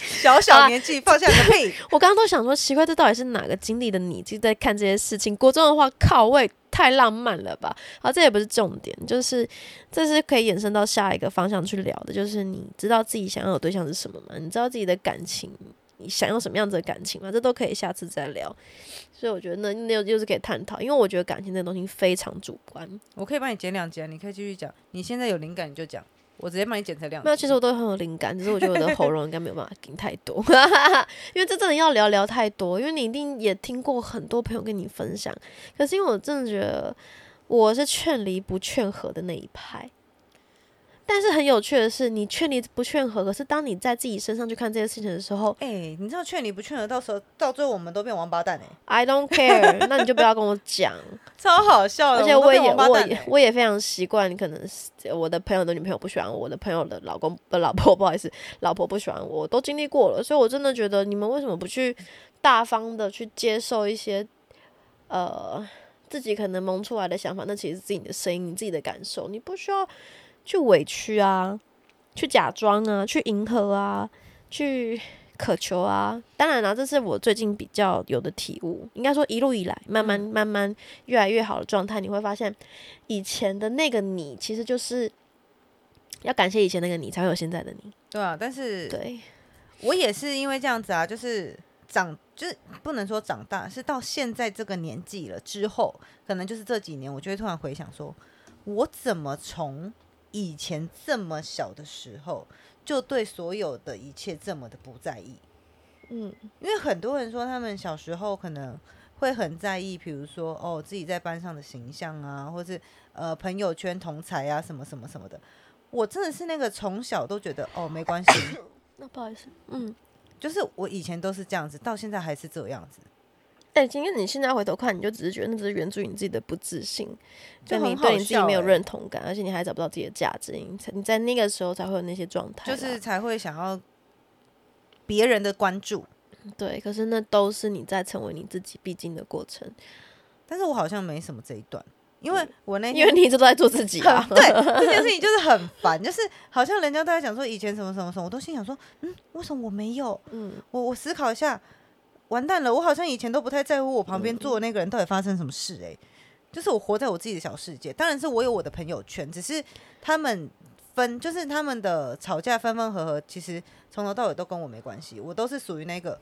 Speaker 2: 小小年纪放下个屁！
Speaker 1: 我刚刚都想说，奇怪，这到底是哪个经历的你，就在看这些事情？国中的话，靠，我也太浪漫了吧？好，这也不是重点，就是这是可以延伸到下一个方向去聊的，就是你知道自己想要的对象是什么吗？你知道自己的感情，你想要什么样子的感情吗？这都可以下次再聊。所以我觉得那那又又是可以探讨，因为我觉得感情这个东西非常主观。
Speaker 2: 我可以帮你剪两集啊，你可以继续讲。你现在有灵感你就讲。我直接帮你剪成两集。
Speaker 1: 没有，其实我都很有灵感，只是我觉得我的喉咙应该没有办法 听太多，因为这真的要聊聊太多，因为你一定也听过很多朋友跟你分享，可是因为我真的觉得我是劝离不劝和的那一派。但是很有趣的是，你劝离不劝和，可是当你在自己身上去看这些事情的时候，
Speaker 2: 哎、你知道劝你不劝和，到时候到最后我们都变王八蛋哎、
Speaker 1: I don't care，那你就不要跟我讲。
Speaker 2: 超好笑的。
Speaker 1: 而且
Speaker 2: 我
Speaker 1: 也我也我也非常习惯，可能是我的朋友的女朋友不喜欢我，我的朋友的老公的老婆 不好意思，老婆不喜欢我，我都经历过了，所以我真的觉得你们为什么不去大方的去接受一些呃自己可能萌出来的想法，那其实是自己的声音，你自己的感受，你不需要去委屈啊，去假装啊，去迎合啊，去渴求啊。当然了，这是我最近比较有的体悟，应该说一路以来慢慢慢慢越来越好的状态，你会发现以前的那个你，其实就是要感谢以前那个你，才会有现在的你。
Speaker 2: 对啊，但是
Speaker 1: 对，
Speaker 2: 我也是因为这样子啊，就是长，就是不能说长大，是到现在这个年纪了之后，可能就是这几年，我就会突然回想说，我怎么从以前这么小的时候，就对所有的一切这么的不在意？
Speaker 1: 嗯，
Speaker 2: 因为很多人说他们小时候可能会很在意，比如说哦自己在班上的形象啊，或是呃朋友圈同才啊什么什么什么的。我真的是那个从小都觉得哦没关系，
Speaker 1: 那不好意思，嗯，
Speaker 2: 就是我以前都是这样子，到现在还是这样子，
Speaker 1: 哎、今天你现在回头看，你就只是觉得那只是源自于你自己的不自信，
Speaker 2: 就你
Speaker 1: 对你自己没有认同感，而且你还找不到自己的价值，你才你在那个时候才会有那些状态，
Speaker 2: 就是才会想要别人的关注。
Speaker 1: 对，可是那都是你在成为你自己必经的过程，
Speaker 2: 但是我好像没什么这一段，因为我那天
Speaker 1: 因为你一直都在做自己啊。
Speaker 2: 对这件事情就是很 烦，就是好像人家都在讲说以前什么什么什么，我都心想说，嗯，为什么我没有？
Speaker 1: 嗯，
Speaker 2: 我我思考一下，完蛋了，我好像以前都不太在乎我旁边坐的那个人到底发生什么事、欸，就是我活在我自己的小世界。当然是我有我的朋友圈，只是他们分，就是他们的吵架分分合合，其实从头到尾都跟我没关系，我都是属于那个。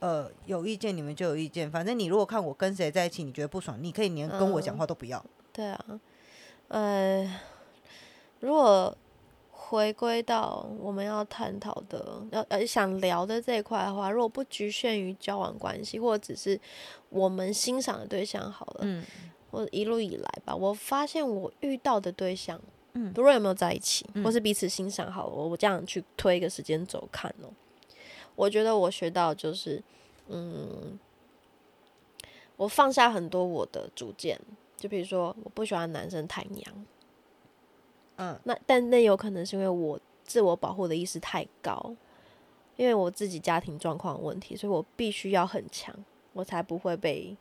Speaker 2: 呃，有意见你们就有意见，反正你如果看我跟谁在一起，你觉得不爽，你可以连跟我讲话都不要。
Speaker 1: 对啊，呃，如果回归到我们要探讨的、要呃想聊的这一块的话，如果不局限于交往关系，或者只是我们欣赏的对象好了，
Speaker 2: 嗯
Speaker 1: 或者一路以来吧，我发现我遇到的对象，
Speaker 2: 嗯
Speaker 1: 不论有没有在一起，
Speaker 2: 嗯
Speaker 1: 或是彼此欣赏好了，我我这样去推一个时间轴看哦，我觉得我学到就是，嗯，我放下很多我的主见，就比如说我不喜欢男生太娘，
Speaker 2: 嗯
Speaker 1: 那但那有可能是因为我自我保护的意识太高，因为我自己家庭状况问题，所以我必须要很强，我才不会被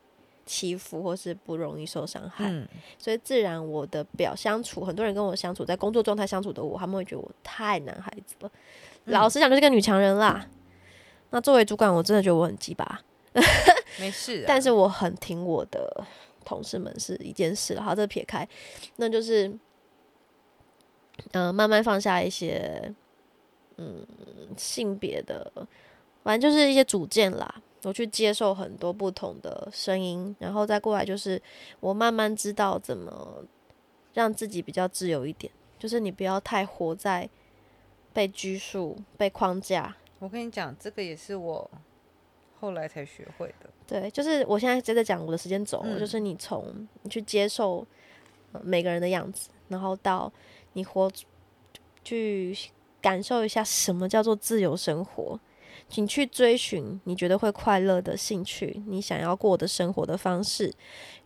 Speaker 1: 欺负或是不容易受伤害。
Speaker 2: 嗯
Speaker 1: 所以自然我的表相处，很多人跟我相处，在工作状态相处的我，他们会觉得我太男孩子了。老实讲，就是个女强人啦。那作为主管，我真的觉得我很鸡巴，
Speaker 2: 没事啊、
Speaker 1: 但是我很听我的同事们是一件事了。好，这撇开，那就是，嗯、慢慢放下一些，嗯，性别的，反正就是一些主见啦。我去接受很多不同的声音，然后再过来就是我慢慢知道怎么让自己比较自由一点，就是你不要太活在被拘束、被框架，
Speaker 2: 我跟你讲，这个也是我后来才学会的。
Speaker 1: 对，就是我现在接着讲我的时间轴，
Speaker 2: 嗯
Speaker 1: 就是你从你去接受、呃每个人的样子，然后到你活去感受一下什么叫做自由生活，请去追寻你觉得会快乐的兴趣，你想要过的生活的方式，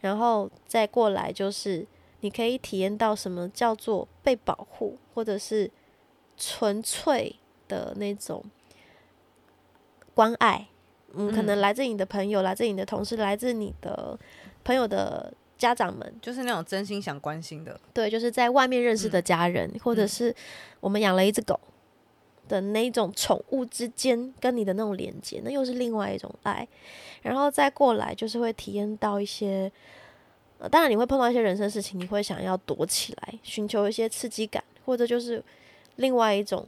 Speaker 1: 然后再过来就是你可以体验到什么叫做被保护，或者是纯粹的那种关爱。嗯，可能
Speaker 2: 嗯。
Speaker 1: 来自你的朋友，来自你的同事，来自你的朋友的家长们，
Speaker 2: 就是那种真心想关心的，
Speaker 1: 对，就是在外面认识的家人，或者
Speaker 2: 嗯
Speaker 1: 是我们养了一只狗的那种宠物之间跟你的那种连接，那又是另外一种爱。然后再过来，就是会体验到一些，呃，当然你会碰到一些人生事情，你会想要躲起来，寻求一些刺激感，或者就是另外一种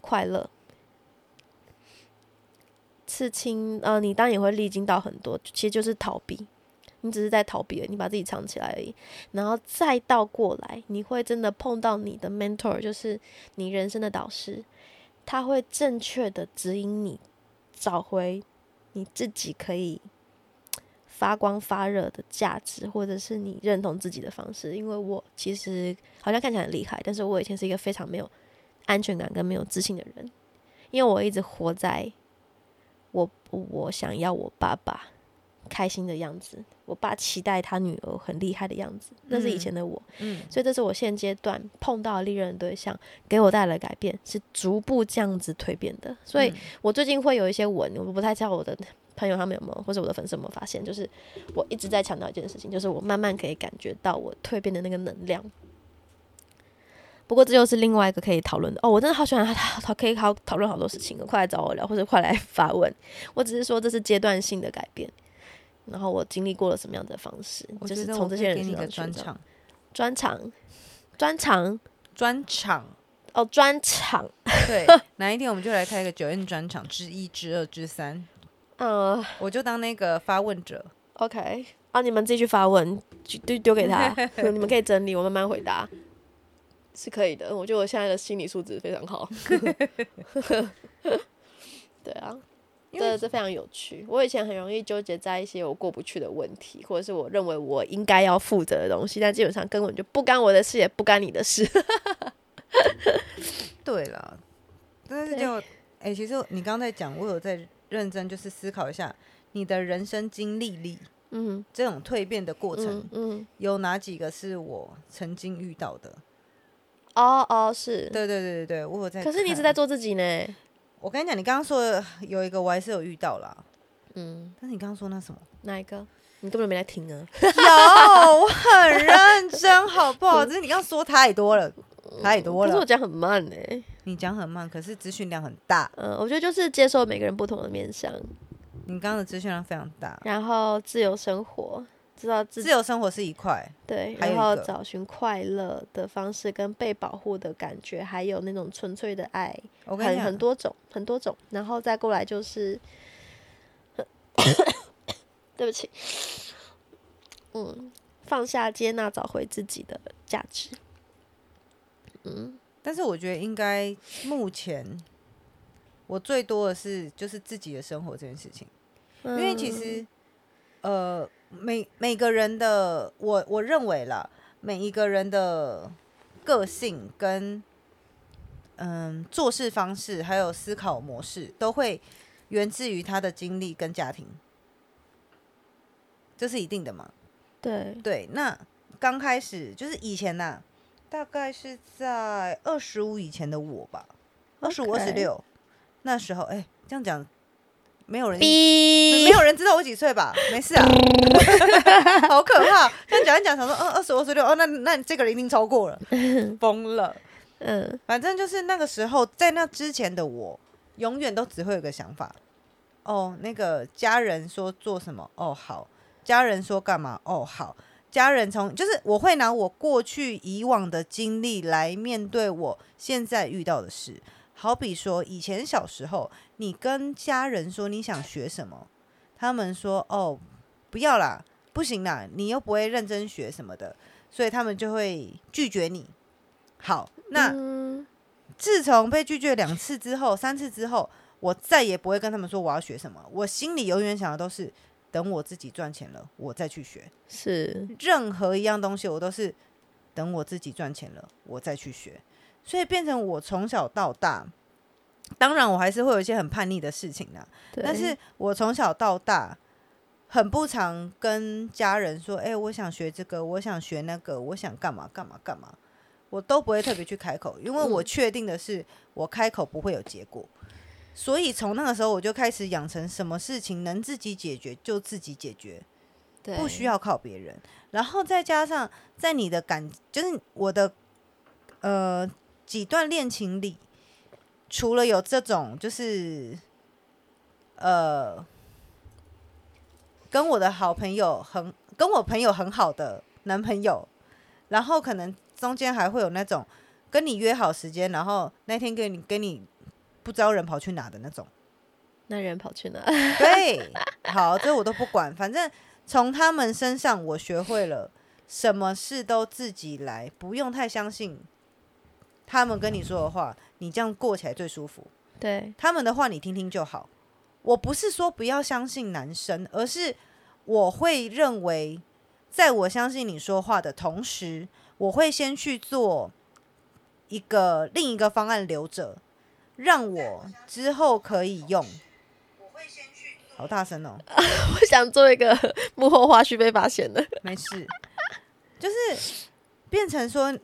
Speaker 1: 快乐。刺青，呃，你当然也会历经到很多，其实就是逃避。你只是在逃避，你把自己藏起来而已。然后再倒过来，你会真的碰到你的 mentor，就是你人生的导师，他会正确的指引你找回你自己可以发光发热的价值，或者是你认同自己的方式。因为我其实好像看起来很厉害，但是我以前是一个非常没有安全感跟没有自信的人，因为我一直活在我我想要我爸爸。开心的样子，我爸期待他女儿很厉害的样子，那是以前的我，
Speaker 2: 嗯，
Speaker 1: 所以这是我现阶段碰到历任对象给我带来改变，是逐步这样子蜕变的。所以我最近会有一些文，我不太知道我的朋友他们有没有，或者我的粉丝有没有发现，就是我一直在强调一件事情，就是我慢慢可以感觉到我蜕变的那个能量。不过这又是另外一个可以讨论的哦，我真的好喜欢他，他可以好讨论好多事情，快来找我聊，或者快来发问。我只是说这是阶段性的改变。然后我经历过了什么样的方式？就是从这些人身上
Speaker 2: 专场，
Speaker 1: 专场，专场，
Speaker 2: 专场
Speaker 1: 哦，专场。
Speaker 2: 对，哪一天我们就来开一个九院专场之一、之二、之三。
Speaker 1: 呃，
Speaker 2: 我就当那个发问者。
Speaker 1: OK，啊，你们自己去发问，丢丢给他，你们可以整理，我慢慢回答，是可以的。我觉得我现在的心理素质非常好。对啊。这这非常有趣。我以前很容易纠结在一些我过不去的问题，或者是我认为我应该要负责的东西，但基本上根本就不干我的事，也不干你的事。
Speaker 2: 对了，但是就哎，其实你刚刚在讲，我有在认真就是思考一下你的人生经历里，嗯，这种蜕变的过程，嗯，有哪几个是我曾经遇到的？
Speaker 1: 哦哦，是
Speaker 2: 对对对对对，我有在。
Speaker 1: 可是你一直在做自己呢。
Speaker 2: 我跟你讲，你刚刚说的有一个，我还是有遇到啦。嗯，但是你刚刚说那什么？
Speaker 1: 哪一个？你根本没来听啊！
Speaker 2: 有，我很认真，好不好？只是你刚刚说太多了，太多了。
Speaker 1: 可是我讲很慢呢。
Speaker 2: 你讲很慢，可是资讯量很大。
Speaker 1: 嗯，我觉得就是接受每个人不同的面相。
Speaker 2: 你刚刚的资讯量非常大。
Speaker 1: 然后自由生活。知道
Speaker 2: 自由生活是一块，
Speaker 1: 对，然后找寻快乐的方式跟被保护的感觉，还有那种纯粹的爱，很很多种，很多种，然后再过来就是，对不起，嗯，放下、接纳、找回自己的价值，
Speaker 2: 嗯，但是我觉得应该目前我最多的是就是自己的生活这件事情，因为其实，呃。每每个人的我我认为了，每一个人的个性跟嗯做事方式，还有思考模式，都会源自于他的经历跟家庭，这是一定的嘛？
Speaker 1: 对
Speaker 2: 对。那刚开始就是以前呐，大概是在二十五以前的我吧，二十五二十六那时候，哎，这样讲。没有人，没有人知道我几岁吧？没事啊，好可怕！但讲一讲，想说，嗯，二十二十六，哦，那那这个人一定超过了，疯了。嗯，反正就是那个时候，在那之前的我，永远都只会有个想法，哦，那个家人说做什么，哦好，家人说干嘛，哦好，家人从就是我会拿我过去以往的经历来面对我现在遇到的事。好比说，以前小时候，你跟家人说你想学什么，他们说：“哦，不要啦，不行啦，你又不会认真学什么的。”所以他们就会拒绝你。好，那自从被拒绝两次之后、三次之后，我再也不会跟他们说我要学什么。我心里永远想的都是，等我自己赚钱了，我再去学。
Speaker 1: 是，
Speaker 2: 任何一样东西，我都是等我自己赚钱了，我再去学。所以变成我从小到大，当然我还是会有一些很叛逆的事情的。但是我从小到大，很不常跟家人说：“哎，我想学这个，我想学那个，我想干嘛干嘛干嘛。”我都不会特别去开口，因为我确定的是，我开口不会有结果。所以从那个时候，我就开始养成什么事情能自己解决就自己解决，不需要靠别人。然后再加上在你的感，就是我的呃。几段恋情里，除了有这种，就是呃，跟我的好朋友很跟我朋友很好的男朋友，然后可能中间还会有那种跟你约好时间，然后那天跟你跟你不知道人跑去哪的那种，
Speaker 1: 那人跑去哪？
Speaker 2: 对，好，这我都不管，反正从他们身上我学会了什么事都自己来，不用太相信他们跟你说的话，你这样过起来最舒服。
Speaker 1: 对，
Speaker 2: 他们的话你听听就好。我不是说不要相信男生，而是我会认为，在我相信你说话的同时，我会先去做一个另一个方案留着，让我之后可以用。好大声哦！
Speaker 1: 我想做一个幕后花絮被发现了，
Speaker 2: 没事，就是变成说，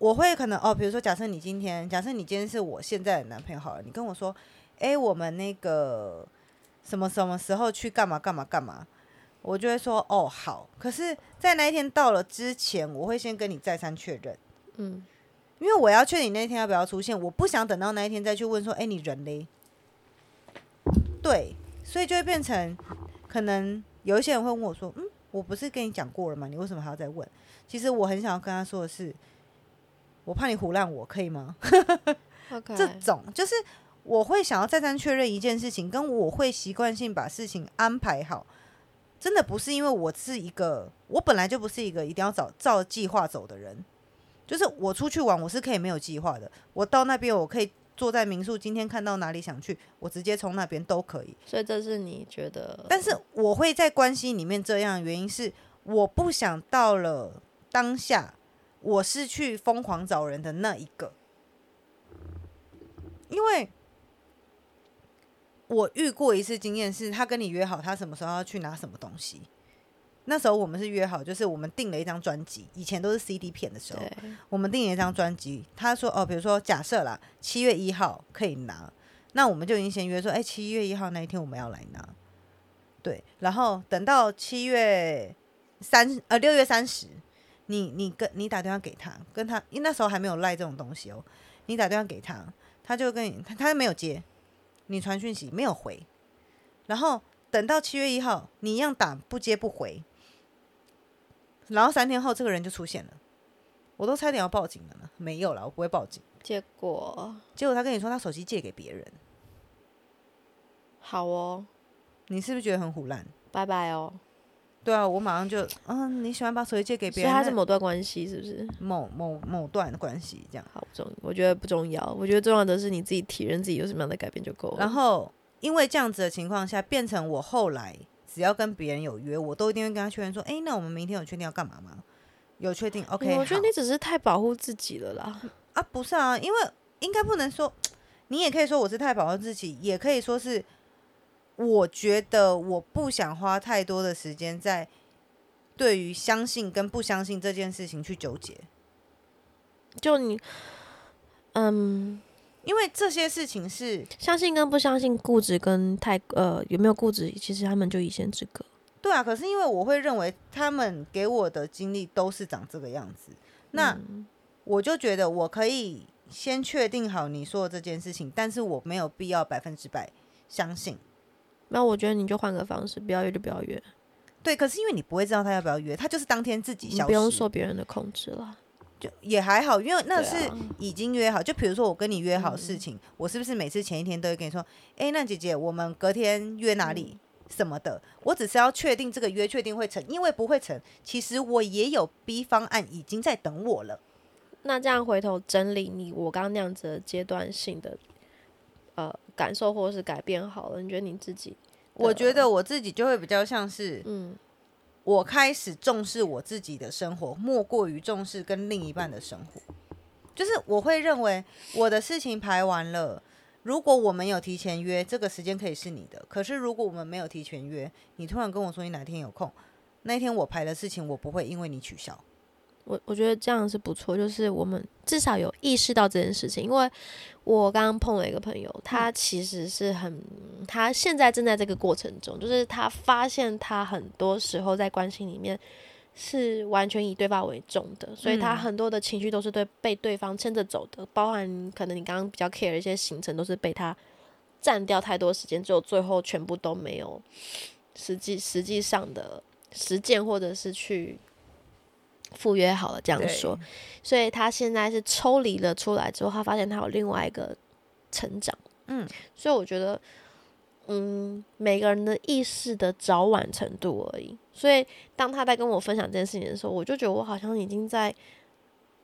Speaker 2: 我会可能哦，比如说，假设你今天，假设你今天是我现在的男朋友好了，你跟我说，哎，我们那个什么什么时候去干嘛干嘛干嘛，我就会说哦好。可是，在那一天到了之前，我会先跟你再三确认，
Speaker 1: 嗯，
Speaker 2: 因为我要确定那一天要不要出现，我不想等到那一天再去问说，哎，你人嘞？对。所以就会变成，可能有一些人会问我说：“嗯，我不是跟你讲过了吗？你为什么还要再问？”其实我很想要跟他说的是，我怕你胡乱我，可以吗？这种就是我会想要再三确认一件事情，跟我会习惯性把事情安排好，真的不是因为我是一个，我本来就不是一个一定要找照计划走的人，就是我出去玩我是可以没有计划的，我到那边我可以。坐在民宿，今天看到哪里想去，我直接从那边都可以。
Speaker 1: 所以这是你觉得？
Speaker 2: 但是我会在关系里面这样，原因是我不想到了当下，我是去疯狂找人的那一个，因为我遇过一次经验，是他跟你约好他什么时候要去拿什么东西。那时候我们是约好，就是我们订了一张专辑，以前都是 CD 片的时候，我们订了一张专辑。他说：“哦，比如说假设啦，七月一号可以拿，那我们就已经先约说，哎，七月一号那一天我们要来拿。对，然后等到七月三呃六月三十，你你跟你打电话给他，跟他，因为那时候还没有赖这种东西哦，你打电话给他，他就跟你他他没有接，你传讯息没有回，然后等到七月一号，你一样打不接不回。”然后三天后，这个人就出现了，我都差点要报警了呢。没有了，我不会报警。
Speaker 1: 结果，
Speaker 2: 结果他跟你说他手机借给别人。
Speaker 1: 好哦，
Speaker 2: 你是不是觉得很胡乱？
Speaker 1: 拜拜哦。
Speaker 2: 对啊，我马上就嗯，你喜欢把手机借给别人？
Speaker 1: 他是某段关系，是不是？
Speaker 2: 某某某段的关系，这样
Speaker 1: 好重，我觉得不重要。我觉得重要的是你自己体认自己有什么样的改变就够了。
Speaker 2: 然后，因为这样子的情况下，变成我后来。只要跟别人有约，我都一定会跟他确认说：“哎，那我们明天有确定要干嘛吗？有确定？OK。”
Speaker 1: 我觉得你只是太保护自己了啦。
Speaker 2: 啊，不是啊，因为应该不能说，你也可以说我是太保护自己，也可以说是我觉得我不想花太多的时间在对于相信跟不相信这件事情去纠结。
Speaker 1: 就你，嗯。
Speaker 2: 因为这些事情是
Speaker 1: 相信跟不相信，固执跟太呃有没有固执，其实他们就一线之隔。
Speaker 2: 对啊，可是因为我会认为他们给我的经历都是长这个样子，那我就觉得我可以先确定好你说的这件事情，但是我没有必要百分之百相信。
Speaker 1: 那我觉得你就换个方式，不要约就不要约。
Speaker 2: 对，可是因为你不会知道他要不要约，他就是当天自己消失，
Speaker 1: 不用受别人的控制了。
Speaker 2: 就也还好，因为那是已经约好。就比如说我跟你约好事情，我是不是每次前一天都会跟你说，哎，那姐姐，我们隔天约哪里什么的？我只是要确定这个约确定会成，因为不会成，其实我也有 B 方案已经在等我了。
Speaker 1: 那这样回头整理你我刚刚那样子的阶段性的呃感受或者是改变好了，你觉得你自己？
Speaker 2: 我觉得我自己就会比较像是嗯。我开始重视我自己的生活，莫过于重视跟另一半的生活。就是我会认为我的事情排完了，如果我们有提前约，这个时间可以是你的。可是如果我们没有提前约，你突然跟我说你哪天有空，那天我排的事情，我不会因为你取消。
Speaker 1: 我我觉得这样是不错，就是我们至少有意识到这件事情。因为我刚刚碰了一个朋友，他其实是很，他现在正在这个过程中，就是他发现他很多时候在关系里面是完全以对方为重的，所以他很多的情绪都是对被对方牵着走的，包含可能你刚刚比较 care 的一些行程，都是被他占掉太多时间，最后最后全部都没有实际实际上的实践，或者是去。赴约好了，这样说，所以他现在是抽离了出来之后，他发现他有另外一个成长，嗯，所以我觉得嗯，每个人的意识的早晚程度而已。所以当他在跟我分享这件事情的时候，我就觉得我好像已经在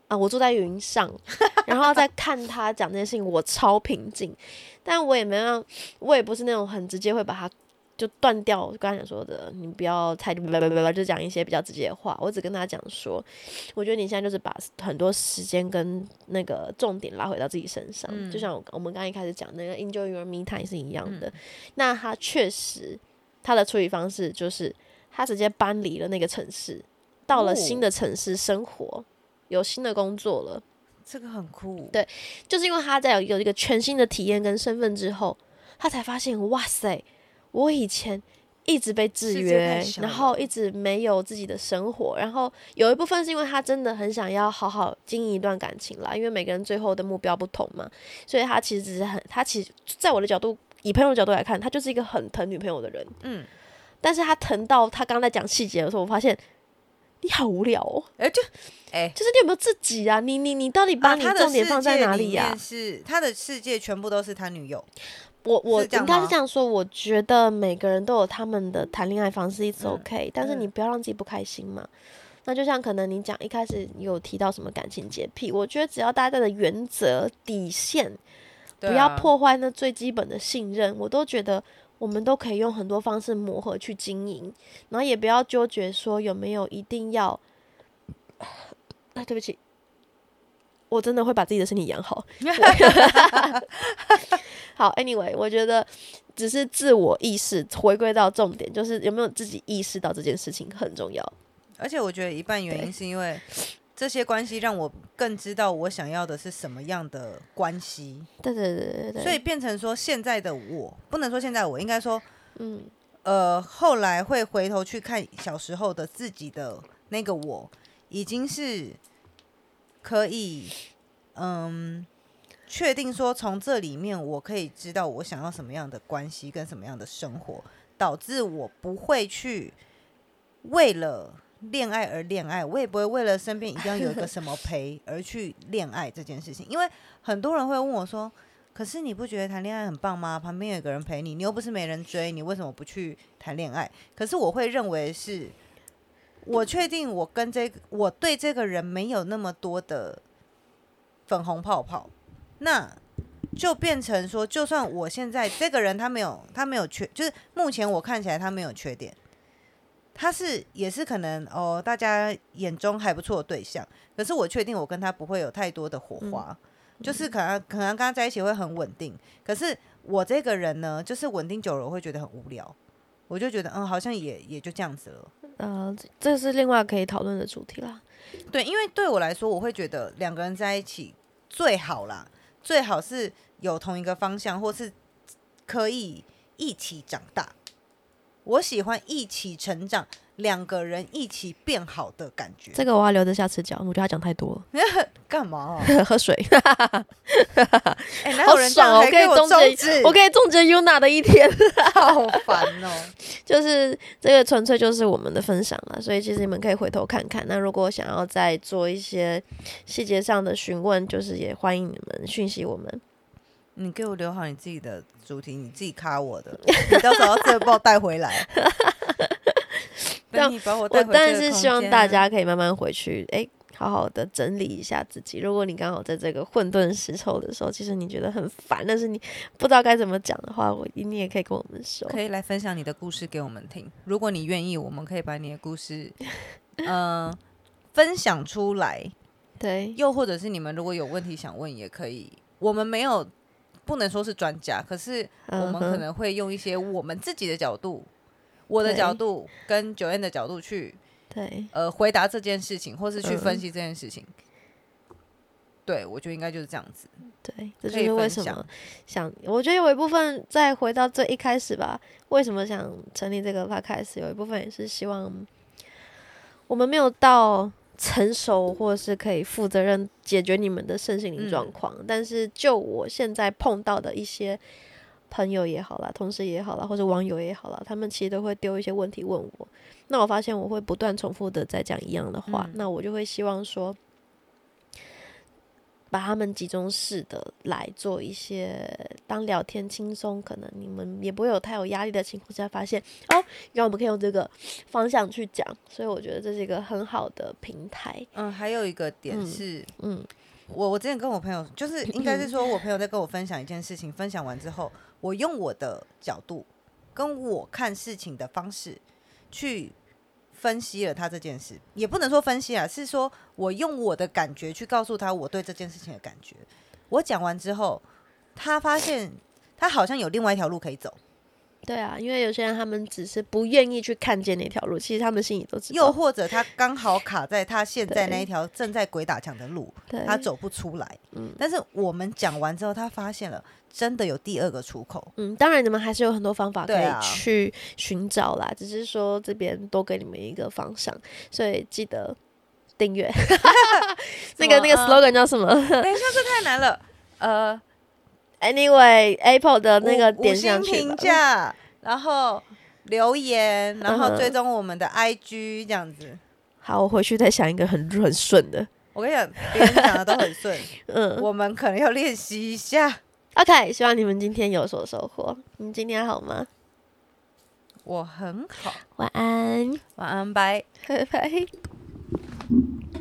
Speaker 1: 啊，我坐在云上，然后在看他讲这件事情，我超平静，但我也没有，我也不是那种很直接会把他。就断掉我，刚才讲说的，你不要太就讲一些比较直接的话。我只跟他讲说，我觉得你现在就是把很多时间跟那个重点拉回到自己身上，就像我们刚一开始讲那个 enjoy your me time 是一样的。那他确实他的处理方式就是他直接搬离了那个城市，到了新的城市生活，有新的工作了。
Speaker 2: 这个很酷，
Speaker 1: 对，就是因为他在有有一个全新的体验跟身份之后，他才发现，哇塞。我以前一直被制约，然后一直没有自己的生活，然后有一部分是因为他真的很想要好好经营一段感情啦，因为每个人最后的目标不同嘛，所以他其实只是很，他其实在我的角度，以朋友的角度来看，他就是一个很疼女朋友的人，嗯，但是他疼到他刚在讲细节的时候，我发现你好无聊哦，
Speaker 2: 哎，就哎，
Speaker 1: 就是你有没有自己啊？你你你到底把你重点放在哪里呀？
Speaker 2: 是他的世界全部都是他女友。
Speaker 1: 我我应该是这样说，我觉得每个人都有他们的谈恋爱方式，一直 OK，但是你不要让自己不开心嘛。那就像可能你讲一开始有提到什么感情洁癖，我觉得只要大家的原则底线不要破坏那最基本的信任，我都觉得我们都可以用很多方式磨合去经营，然后也不要纠结说有没有一定要。哎，对不起。我真的会把自己的身体养好。好，Anyway，我觉得只是自我意识回归到重点，就是有没有自己意识到这件事情很重要。
Speaker 2: 而且我觉得一半原因是因为这些关系让我更知道我想要的是什么样的关系。
Speaker 1: 对对对对对。
Speaker 2: 所以变成说现在的我，不能说现在我应该说，嗯呃，后来会回头去看小时候的自己的那个我，已经是。可以，嗯，确定说从这里面我可以知道我想要什么样的关系跟什么样的生活，导致我不会去为了恋爱而恋爱，我也不会为了身边一定要有一个什么陪而去恋爱这件事情。因为很多人会问我说：“可是你不觉得谈恋爱很棒吗？旁边有个人陪你，你又不是没人追，你为什么不去谈恋爱？”可是我会认为是。我确定，我跟这个我对这个人没有那么多的粉红泡泡，那就变成说，就算我现在这个人他没有他没有缺，就是目前我看起来他没有缺点，他是也是可能哦，大家眼中还不错的对象，可是我确定我跟他不会有太多的火花，就是。可能可能跟他在一起会很稳定，可是我这个人呢，就是稳定久了我会觉得很无聊，我就觉得嗯，好像也也就这样子了。
Speaker 1: 呃，这是另外可以讨论的主题啦。
Speaker 2: 对，因为对我来说，我会觉得两个人在一起最好啦，最好是有同一个方向，或是可以一起长大。我喜欢一起成长。两个人一起变好的感觉，
Speaker 1: 这个我要留着下次讲。我觉得他讲太多了。
Speaker 2: 干嘛？
Speaker 1: 喝水。
Speaker 2: 哎，好爽！
Speaker 1: 我可以终结，我可以终结 Yuna 的一天。
Speaker 2: 好烦哦！
Speaker 1: 就是这个纯粹就是我们的分享了，所以其实你们可以回头看看。那如果想要再做一些细节上的询问，就是也欢迎你们讯息我们。
Speaker 2: 你给我留好你自己的主题，你自己卡我的，你到时候再帮我带回来。我
Speaker 1: 但是希望大家可以慢慢回去，哎，好好的整理一下自己。如果你刚好在这个混沌时抽的时候，其实你觉得很烦，但是你不知道该怎么讲的话，我你也可以跟我们说，
Speaker 2: 可以来分享你的故事给我们听。如果你愿意，我们可以把你的故事，嗯，分享出来。
Speaker 1: 对，
Speaker 2: 又或者是你们如果有问题想问，也可以。我们没有不能说是专家，可是我们可能会用一些我们自己的角度。我的角度跟九燕的角度去，
Speaker 1: 对，
Speaker 2: 呃，回答这件事情，或是去分析这件事情，对我觉得应该就是这样子。
Speaker 1: 对，这就是为什么想，我觉得有一部分再回到最一开始吧，为什么想成立这个 podcast，有一部分也是希望我们没有到成熟，或是可以负责任解决你们的身心灵状况，但是就我现在碰到的一些。朋友也好啦，同事也好啦，或者网友也好啦，他们其实都会丢一些问题问我。那我发现我会不断重复的在讲一样的话，那我就会希望说，把他们集中式的来做一些当聊天轻松，可能你们也不会有太有压力的情况下，发现哦，原来我们可以用这个方向去讲，所以我觉得这是一个很好的平台。
Speaker 2: 嗯，还有一个点
Speaker 1: 嗯
Speaker 2: 是，
Speaker 1: 嗯
Speaker 2: 我我之前跟我朋友，就是应该是说我朋友在跟我分享一件事情，分享完之后，我用我的角度跟我看事情的方式去分析了他这件事，也不能说分析啊，是说我用我的感觉去告诉他我对这件事情的感觉。我讲完之后，他发现他好像有另外一条路可以走，
Speaker 1: 对啊，因为有些人他们只是不愿意去看见那条路，其实他们心里都知道。
Speaker 2: 又或者他刚好卡在他现在那一条正在鬼打墙的路，他走不出来。
Speaker 1: 嗯
Speaker 2: 但是我们讲完之后，他发现了真的有第二个出口。
Speaker 1: 嗯，当然你们还是有很多方法可以去寻找啦，只是说这边多给你们一个方向，所以记得订阅。那个那个 slogan 叫什么
Speaker 2: 等一下，这太难了。呃？
Speaker 1: Anyway，Apple 的那个
Speaker 2: 五
Speaker 1: 点
Speaker 2: 五星评。价，然后留言，然后追踪我们的 IG 这样子。
Speaker 1: 好，我回去再想一个很很顺的。
Speaker 2: 我跟你讲，别人讲的都很顺，
Speaker 1: 嗯
Speaker 2: 我们可能要练习一下。
Speaker 1: ，OK，希望你们今天有所收获。你们今天好吗？
Speaker 2: 我很好，
Speaker 1: 晚安，
Speaker 2: 晚安，拜。
Speaker 1: 拜拜。